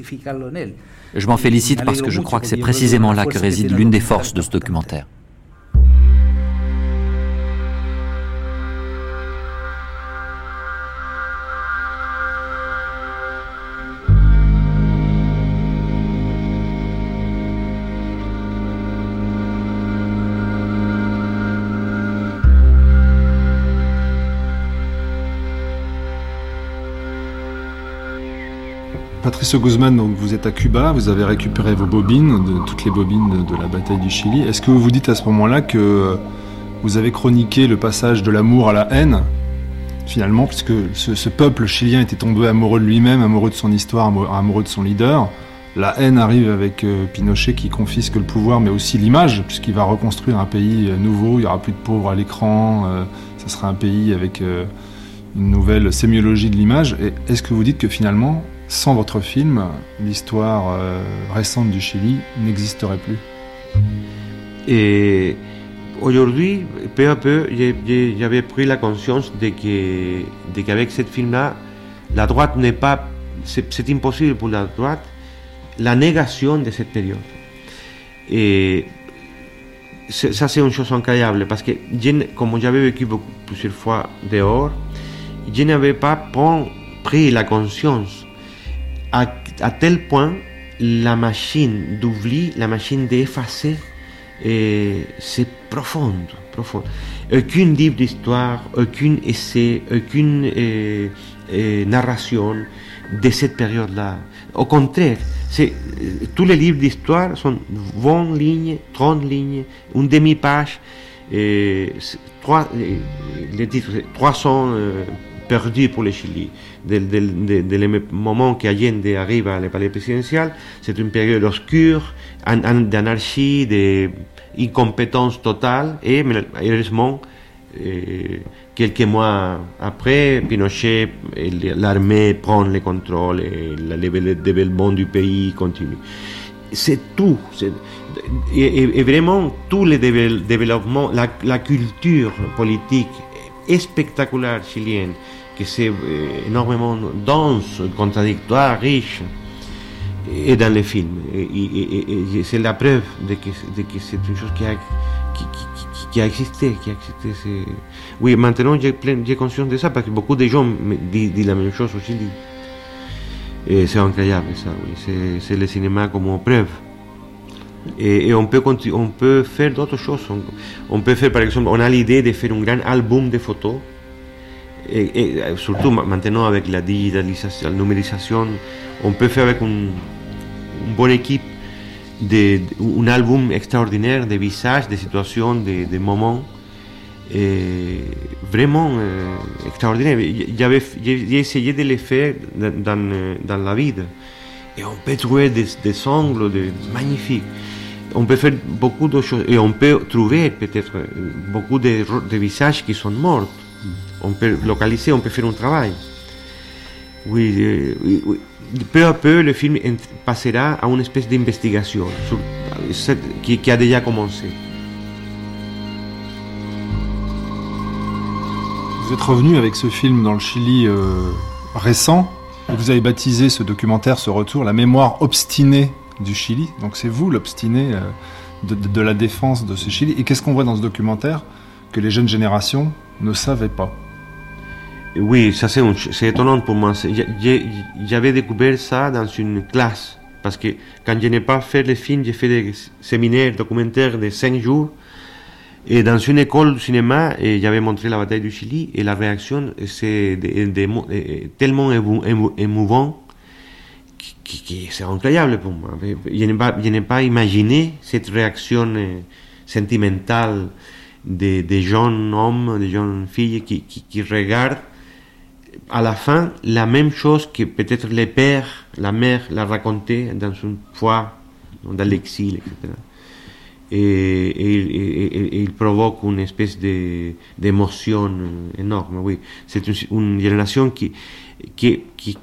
Je m'en félicite parce que je crois que c'est précisément là que réside l'une des forces de ce documentaire. Patricio Guzman, vous êtes à Cuba, vous avez récupéré vos bobines, toutes les bobines de, la bataille du Chili. Est-ce que vous vous dites à ce moment-là que vous avez chroniqué le passage de l'amour à la haine, finalement, puisque ce, peuple chilien était tombé amoureux de lui-même, amoureux de son histoire, amoureux de son leader La haine arrive avec euh, Pinochet qui confisque le pouvoir, mais aussi l'image, puisqu'il va reconstruire un pays euh, nouveau, il n'y aura plus de pauvres à l'écran, euh, ce sera un pays avec une nouvelle sémiologie de l'image. Est-ce que vous dites que finalement, sans votre film, l'histoire euh, récente du Chili n'existerait plus. Et aujourd'hui, peu à peu, j'avais pris la conscience de que, de qu'avec ce film-là, la droite n'est pas, c'est impossible pour la droite, la négation de cette période. Et ça, c'est une chose incroyable parce que, comme j'avais vécu plusieurs fois dehors, je n'avais pas pris la conscience à, tel point la machine d'oubli, la machine d'effacer, c'est profond, profond. Aucun livre d'histoire, aucun essai, aucune euh, euh, narration de cette période-là. Au contraire, euh, tous les livres d'histoire sont 20 lignes, 30 lignes, une demi-page, les titres, 300 perdu pour le Chili. Dès, le moment qu'Allende arrive à le palais présidentiel, c'est une période obscure, d'anarchie, d'incompétence totale, et heureusement, euh, quelques mois après, Pinochet, l'armée prend le contrôle et le développement du pays continue. C'est tout. Et, vraiment, tout le développement, la culture politique spectaculaire chilienne, que c'est euh, énormément dense, contradictoire, riche, est dans les films. Et, c'est la preuve de que, que c'est une chose qui a, qui, qui, qui a existé. Qui a existé oui, maintenant j'ai conscience de ça parce que beaucoup de gens disent, la même chose au Chili. C'est incroyable ça, oui. C'est le cinéma comme preuve. Et, on, peut, on peut faire d'autres choses. On, peut faire, par exemple, on a l'idée de faire un grand album de photos. Et, surtout maintenant avec la digitalisation, numérisation, on peut faire avec une, bonne équipe de, un album extraordinaire de visages, de situations, de, moments. Et vraiment euh, extraordinaire. J'ai essayé de les faire dans, dans, la vie. Et on peut trouver des, des angles de, magnifiques on peut faire beaucoup de choses et on peut trouver peut-être beaucoup de, visages qui sont morts. On peut localiser, on peut faire un travail. Oui, euh, peu à peu, le film passera à une espèce d'investigation qui, qui, a déjà commencé. Vous êtes revenu avec ce film dans le Chili euh, récent. Vous avez baptisé ce documentaire, ce retour, La mémoire obstinée du Chili. Donc c'est vous l'obstiné euh, de, la défense de ce Chili. Et qu'est-ce qu'on voit dans ce documentaire que les jeunes générations ne savaient pas? Oui, ça c'est étonnant pour moi. J'avais découvert ça dans une classe. Parce que quand je n'ai pas fait les films, j'ai fait des séminaires documentaires de 5 jours. Et dans une école de cinéma, j'avais montré la bataille du Chili et la réaction, c'est tellement émouvant c'est incroyable pour moi. Je n'ai pas, imaginé cette réaction euh, sentimentale des de jeunes hommes, des jeunes filles qui, qui, regardent à la fin la même chose que peut-être les pères, la mère l'a raconté dans une fois dans l'exil, etc. Et, il provoque une espèce d'émotion énorme. Oui, c'est une, une, génération qui, qui, qui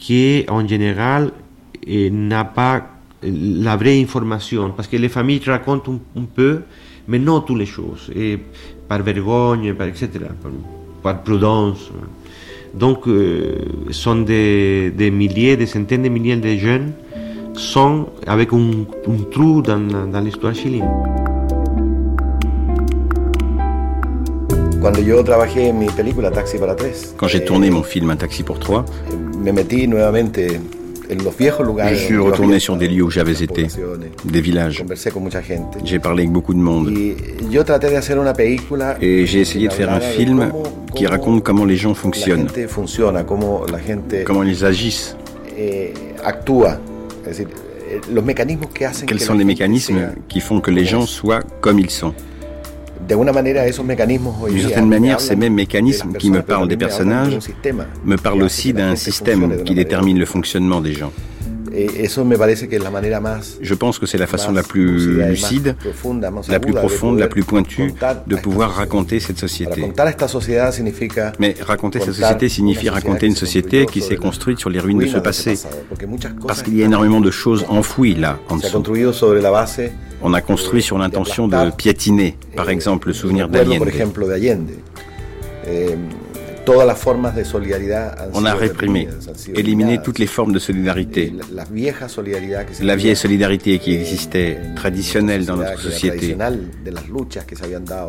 qui en général n'a pas la vraie information, parce que les familles racontent un, peu, mais non toutes les choses, et par vergogne, par etc., par, prudence. Donc, euh, sont des, des, milliers, des centaines de milliers de jeunes sont avec un, un trou dans, dans l'histoire chilienne. Quand j'ai tourné mon film Un taxi pour trois, je suis retourné sur des lieux où j'avais été, des villages. J'ai parlé avec beaucoup de monde. Et j'ai essayé de faire un film qui raconte comment les gens fonctionnent, comment ils agissent. Eh, Quels sont les mécanismes qui font que les gens soient comme ils sont d'une certaine manière, ces mêmes mécanismes qui me parlent des personnages me parlent aussi d'un système qui détermine le fonctionnement des gens. Je pense que c'est la façon la plus lucide, la plus profonde, la plus pointue de pouvoir raconter cette société. Mais raconter cette société signifie raconter une société qui s'est construite sur les ruines de ce passé. Parce qu'il y a énormément de choses enfouies là, en dessous. On a construit sur l'intention de piétiner, par exemple, le souvenir d'Allende. On a réprimé, éliminé toutes les formes de solidarité. La vieille solidarité qui existait, traditionnelle dans notre société.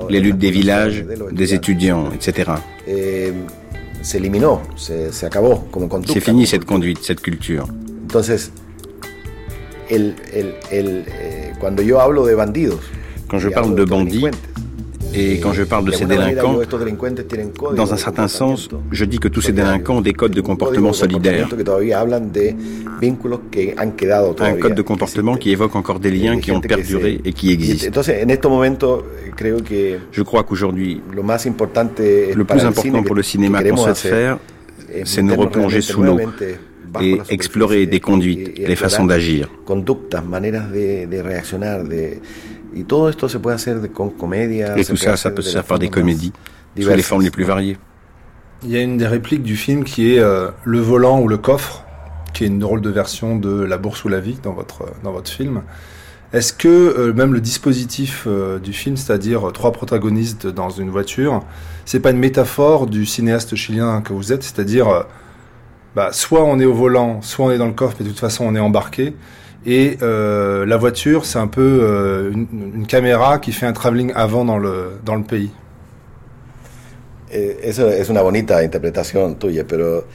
Les luttes des villages, des étudiants, etc. C'est fini cette conduite, cette culture. Quand je parle de bandits, Et quand je parle de ces délinquants, dans un certain sens, je dis que tous ces délinquants ont des codes de comportement solidaires. Un code de comportement qui évoque encore des liens qui ont perduré et qui existent. Je crois qu'aujourd'hui, le plus important pour le cinéma qu'on souhaite faire, c'est nous replonger sous l'eau et explorer des conduites, des façons d'agir. Et tout ça, ça peut se faire par des comédies, sous les formes les plus variées. Il y a une des répliques du film qui est euh, le volant ou le coffre, qui est une drôle de version de La bourse ou la vie dans votre, dans votre film. Est-ce que euh, même le dispositif euh, du film, c'est-à-dire trois protagonistes dans une voiture, c'est pas une métaphore du cinéaste chilien que vous êtes, c'est-à-dire bah, soit on est au volant, soit on est dans le coffre, mais de toute façon on est embarqué. Et euh, la voiture, c'est un peu euh, une, une, caméra qui fait un travelling avant dans le, dans le pays. Eh, eso es una bonita interpretación tuya, pero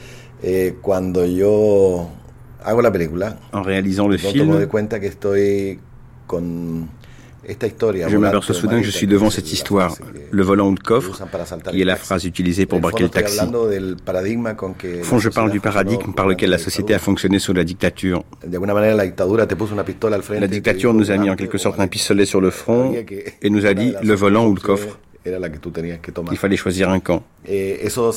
eh, cuando yo hago la película, en réalisant le film, me doy cuenta que estoy con Je m'aperçois soudain que je suis devant cette histoire, le volant ou le coffre, qui est la phrase utilisée pour braquer le taxi. Au fond, je parle du paradigme par lequel la société a fonctionné sous la dictature. La dictature nous a mis en quelque sorte un pistolet sur le front et nous a dit le volant ou le coffre. Il fallait choisir un camp. Et ça,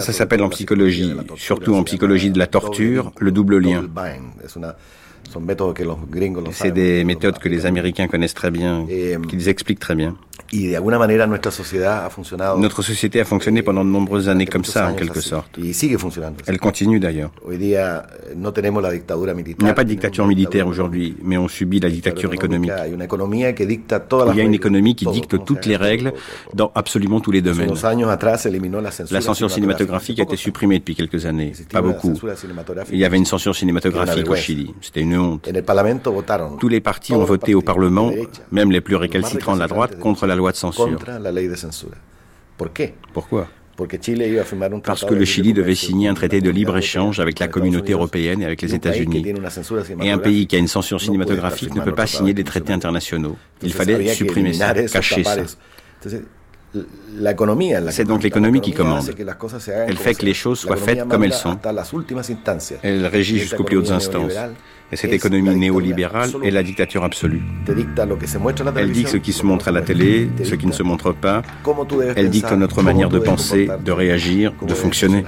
ça s'appelle en psychologie, surtout en psychologie de la torture, le double lien. C'est des méthodes que les Américains connaissent très bien, qu'ils expliquent très bien. Notre société a fonctionné pendant de nombreuses années comme ça, en quelque sorte. Elle continue d'ailleurs. Il n'y a pas de dictature militaire aujourd'hui, mais on subit la dictature économique. Il y a une économie qui dicte toutes les règles dans absolument tous les domaines. La censure cinématographique a été supprimée depuis quelques années, pas beaucoup. Il y avait une censure cinématographique au Chili, c'était une honte. Tous les partis ont voté au Parlement, même les plus récalcitrants de la droite, contre la loi de censure. Pourquoi? Parce que le Chili devait signer un traité de libre-échange avec la communauté européenne et avec les États-Unis. Et un pays qui a une censure cinématographique ne peut pas signer des traités internationaux. Il fallait supprimer ça, cacher ça. C'est donc l'économie qui commande. Elle fait que les choses soient faites comme elles sont. Elle régit jusqu'aux plus hautes instances. Et cette économie néolibérale est la dictature absolue. Elle dit ce qui se montre à la télé, ce qui ne se montre pas. Elle dicte notre manière de penser, de réagir, de fonctionner.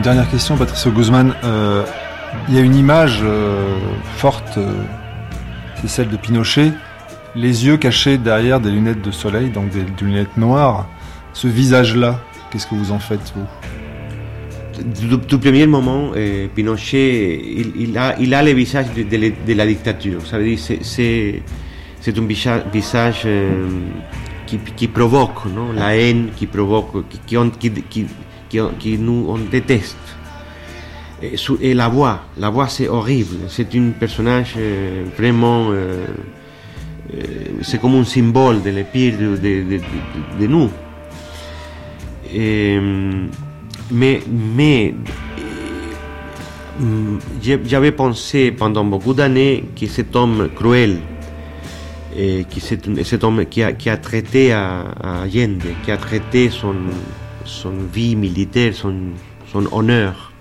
Dernière question, Patricio Guzman. Euh, il y a une image euh, forte, euh, c'est celle de Pinochet, les yeux cachés derrière des lunettes de soleil, donc des, lunettes noires. Ce visage-là, qu'est-ce que vous en faites, vous? Du, premier moment, Pinochet, il, a, le visage de, la dictature. Ça veut dire c'est, c'est un visage, qui, provoque non? la haine, qui provoque, qui, qui, qui, nous on déteste. Et, la voix, la voix c'est horrible, c'est un personnage euh, vraiment, euh, euh, c'est comme un symbole de l'épire de, nous. mais mais j'avais pensé pendant beaucoup d'années que cet homme cruel, qui cet homme qui a, qui a traité à, à Allende, qui a traité son, son vie militaire, son, honneur.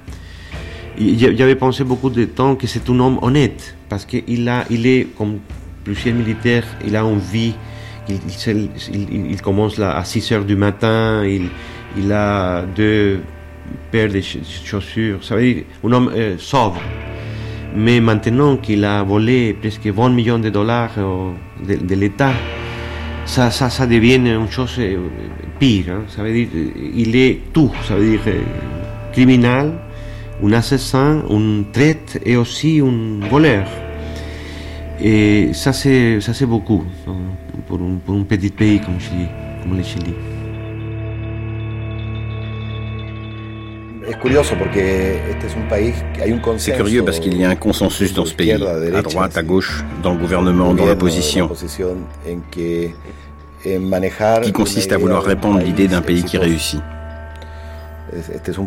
J'avais pensé beaucoup de temps que c'est un homme honnête, parce qu'il il est, comme plusieurs militaires, il a une vie, il, commence à 6 heures du matin, il, a deux paires de chaussures, ça veut dire un homme euh, sobre. Mais maintenant qu'il a volé presque 20 millions de dollars euh, de, l'État, ça, ça, ça, devient une chose euh, pire. Hein. Ça veut dire, il est tout. Ça veut dire euh, criminel, un assassin, un traître et aussi un voleur. Et ça, c'est, ça, c'est beaucoup pour un, pour un petit pays comme, Chili, comme le Chili. C'est curieux parce qu'il y a un consensus dans ce pays, à droite, à gauche, dans le gouvernement, dans l'opposition, qui consiste à vouloir répandre l'idée d'un pays qui réussit. C'est un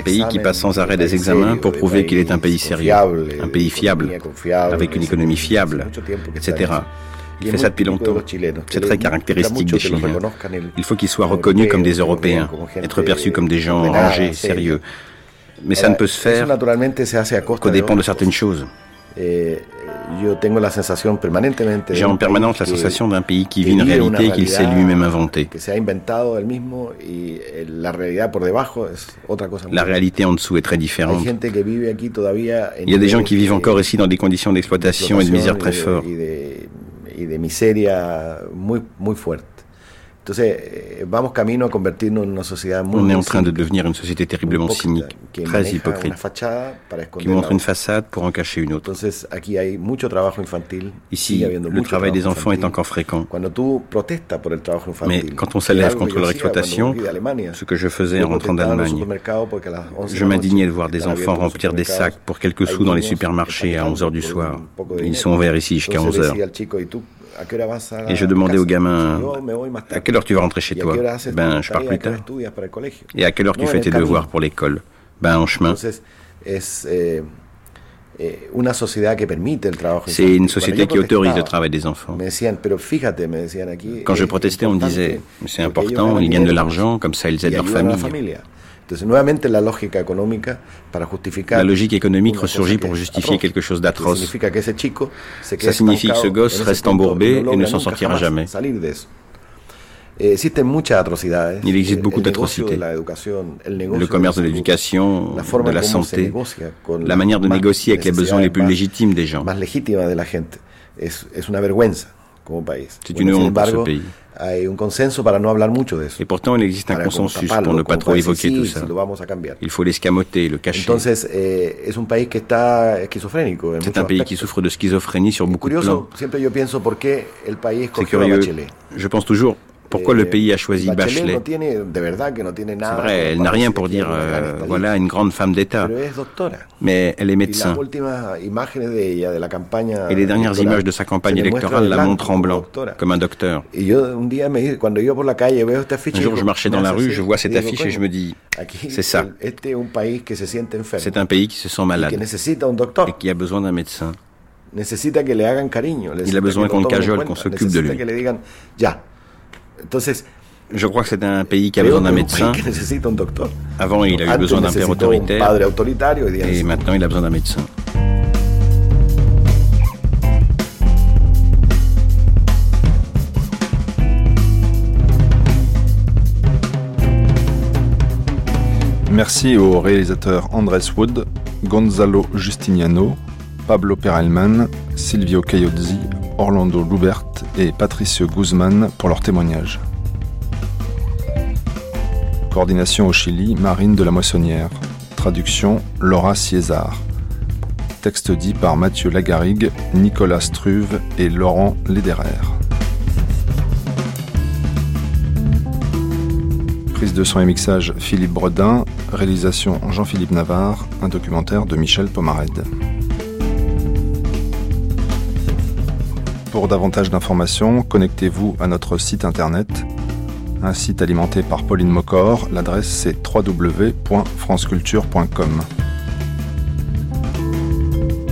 pays qui passe sans arrêt des examens pour prouver qu'il est un pays sérieux, un pays fiable, avec une économie fiable, etc. Il fait ça depuis longtemps. C'est très caractéristique des Chiliens. Il faut qu'ils soient reconnus comme des Européens, être perçus comme des gens rangés, sérieux. Mais ça ne peut se faire qu'au dépend de certaines choses. Eh, J'ai en permanence la sensation d'un pays qui vit une réalité qu'il s'est lui-même inventée. La réalité en dessous est très différente. Il y a des gens qui vivent encore ici dans des conditions d'exploitation et de misère très fortes Entonces, eh, vamos camino a convertirnos en una sociedad muy On est en train de devenir une société terriblement cynique, très hypocrite, qui montre une façade pour en cacher une autre. Ici, le travail des enfants est encore fréquent. Mais quand on s'élève contre leur exploitation, ce que je faisais en rentrant d'Allemagne, je m'indignais de voir des enfants remplir des sacs pour quelques sous dans les supermarchés à 11 h du soir. Ils sont ouverts ici jusqu'à 11 h et je demandais aux gamins à quelle heure tu vas rentrer chez toi Ben, je pars plus tard. Et à quelle heure tu fais tes devoirs pour l'école Ben, en chemin. C'est une société qui autorise le travail des enfants. Quand je protestais, on me disait, c'est important, ils gagnent de l'argent, comme ça ils aident leur famille. La logique économique ressurgit pour justifier quelque chose d'atroce. Ça signifie que ce gosse reste embourbé et ne s'en sortira jamais. Eh, Il existe beaucoup d'atrocités. Le commerce de l'éducation, de la santé, la manière de négocier avec les besoins les plus légitimes des gens. C'est une honte pour ce pays. Et pourtant, il existe un consensus pour ne pas trop évoquer tout ça. Il faut l'escamoter, le cacher. Eh, C'est un pays qui souffre de schizophrénie sur beaucoup de plans. C'est curieux. Je pense toujours, pourquoi le pays a choisi Bachelet C'est vrai, elle n'a rien pour dire, euh, voilà, une grande femme d'État. Mais elle est médecin. Et les dernières images de sa campagne électorale la montrent en blanc, comme un docteur. Un jour, je marchais dans la rue, je vois cette affiche et je me dis, c'est ça. C'est un pays qui se sent malade et qui a besoin d'un médecin. Il a besoin qu'on le cajole, qu'on s'occupe de lui. Je crois que c'est un pays qui a besoin d'un médecin. Avant, il a eu besoin d'un père autoritaire. Et maintenant, il a besoin d'un médecin. Merci aux réalisateurs Andrés Wood, Gonzalo Justiniano, Pablo Perelman, Silvio Cayozzi, Orlando Lubert et Patricio Guzman pour leur témoignage. Coordination au Chili, Marine de la Moissonnière. Traduction, Laura César. Texte dit par Mathieu Lagarigue, Nicolas Struve et Laurent Lederer. Prise de son et mixage Philippe Bredin, réalisation Jean-Philippe Navarre, un documentaire de Michel Pomarède. Pour davantage d'informations, connectez-vous à notre site internet, un site alimenté par Pauline Mocor. L'adresse c'est www.franceculture.com.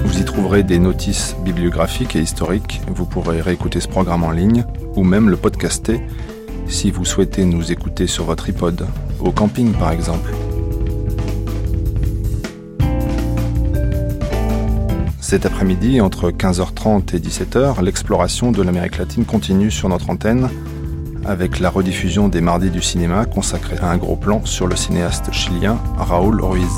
Vous y trouverez des notices bibliographiques et historiques. Vous pourrez réécouter ce programme en ligne ou même le podcaster si vous souhaitez nous écouter sur votre iPod, au camping par exemple. Cet après-midi, entre 15h30 et 17h, l'exploration de l'Amérique latine continue sur notre antenne avec la rediffusion des mardis du cinéma consacrée à un gros plan sur le cinéaste chilien Raúl Ruiz.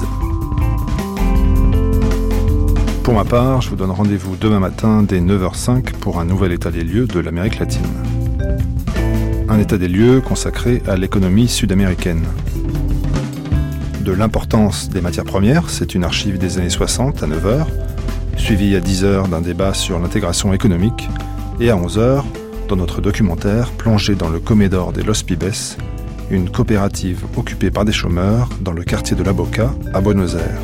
Pour ma part, je vous donne rendez-vous demain matin dès 9h05 pour un nouvel état des lieux de l'Amérique latine. Un état des lieux consacré à l'économie sud-américaine. De l'importance des matières premières, c'est une archive des années 60 à 9h, suivi à 10h d'un débat sur l'intégration économique, et à 11h, dans notre documentaire plongé dans le Comédor des Los Pibes, une coopérative occupée par des chômeurs dans le quartier de la Boca à Buenos Aires,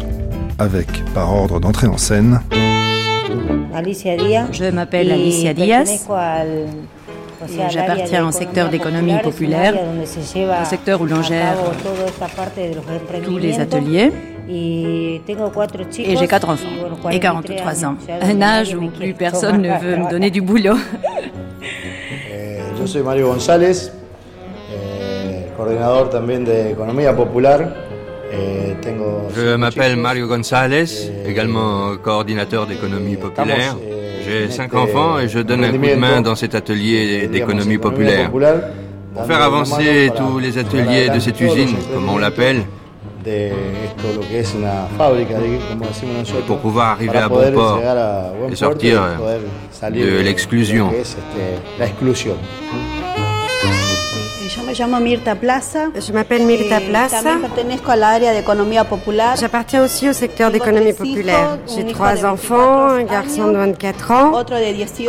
avec, par ordre d'entrée en scène, Je m'appelle Alicia Diaz. J'appartiens au secteur d'économie populaire, un secteur où l'on gère tous les ateliers. Et j'ai quatre enfants et 43 ans, un âge où plus personne ne veut me donner du boulot. Eh, je suis Mario González, eh, coordinador también de economía popular. Eh, je m'appelle Mario González, également coordinateur d'économie populaire. J'ai cinq enfants et je donne un coup de main dans cet atelier d'économie populaire. Pour faire avancer tous les ateliers de cette usine, comme on l'appelle, et pour pouvoir arriver à bon port et sortir de l'exclusion. Je m'appelle Mirta Plaza. J'appartiens aussi au secteur d'économie populaire. J'ai trois enfants, un garçon de 24 ans,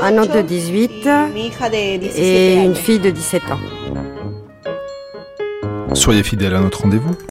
un autre de 18 et une fille de 17 ans. Soyez fidèles à notre rendez-vous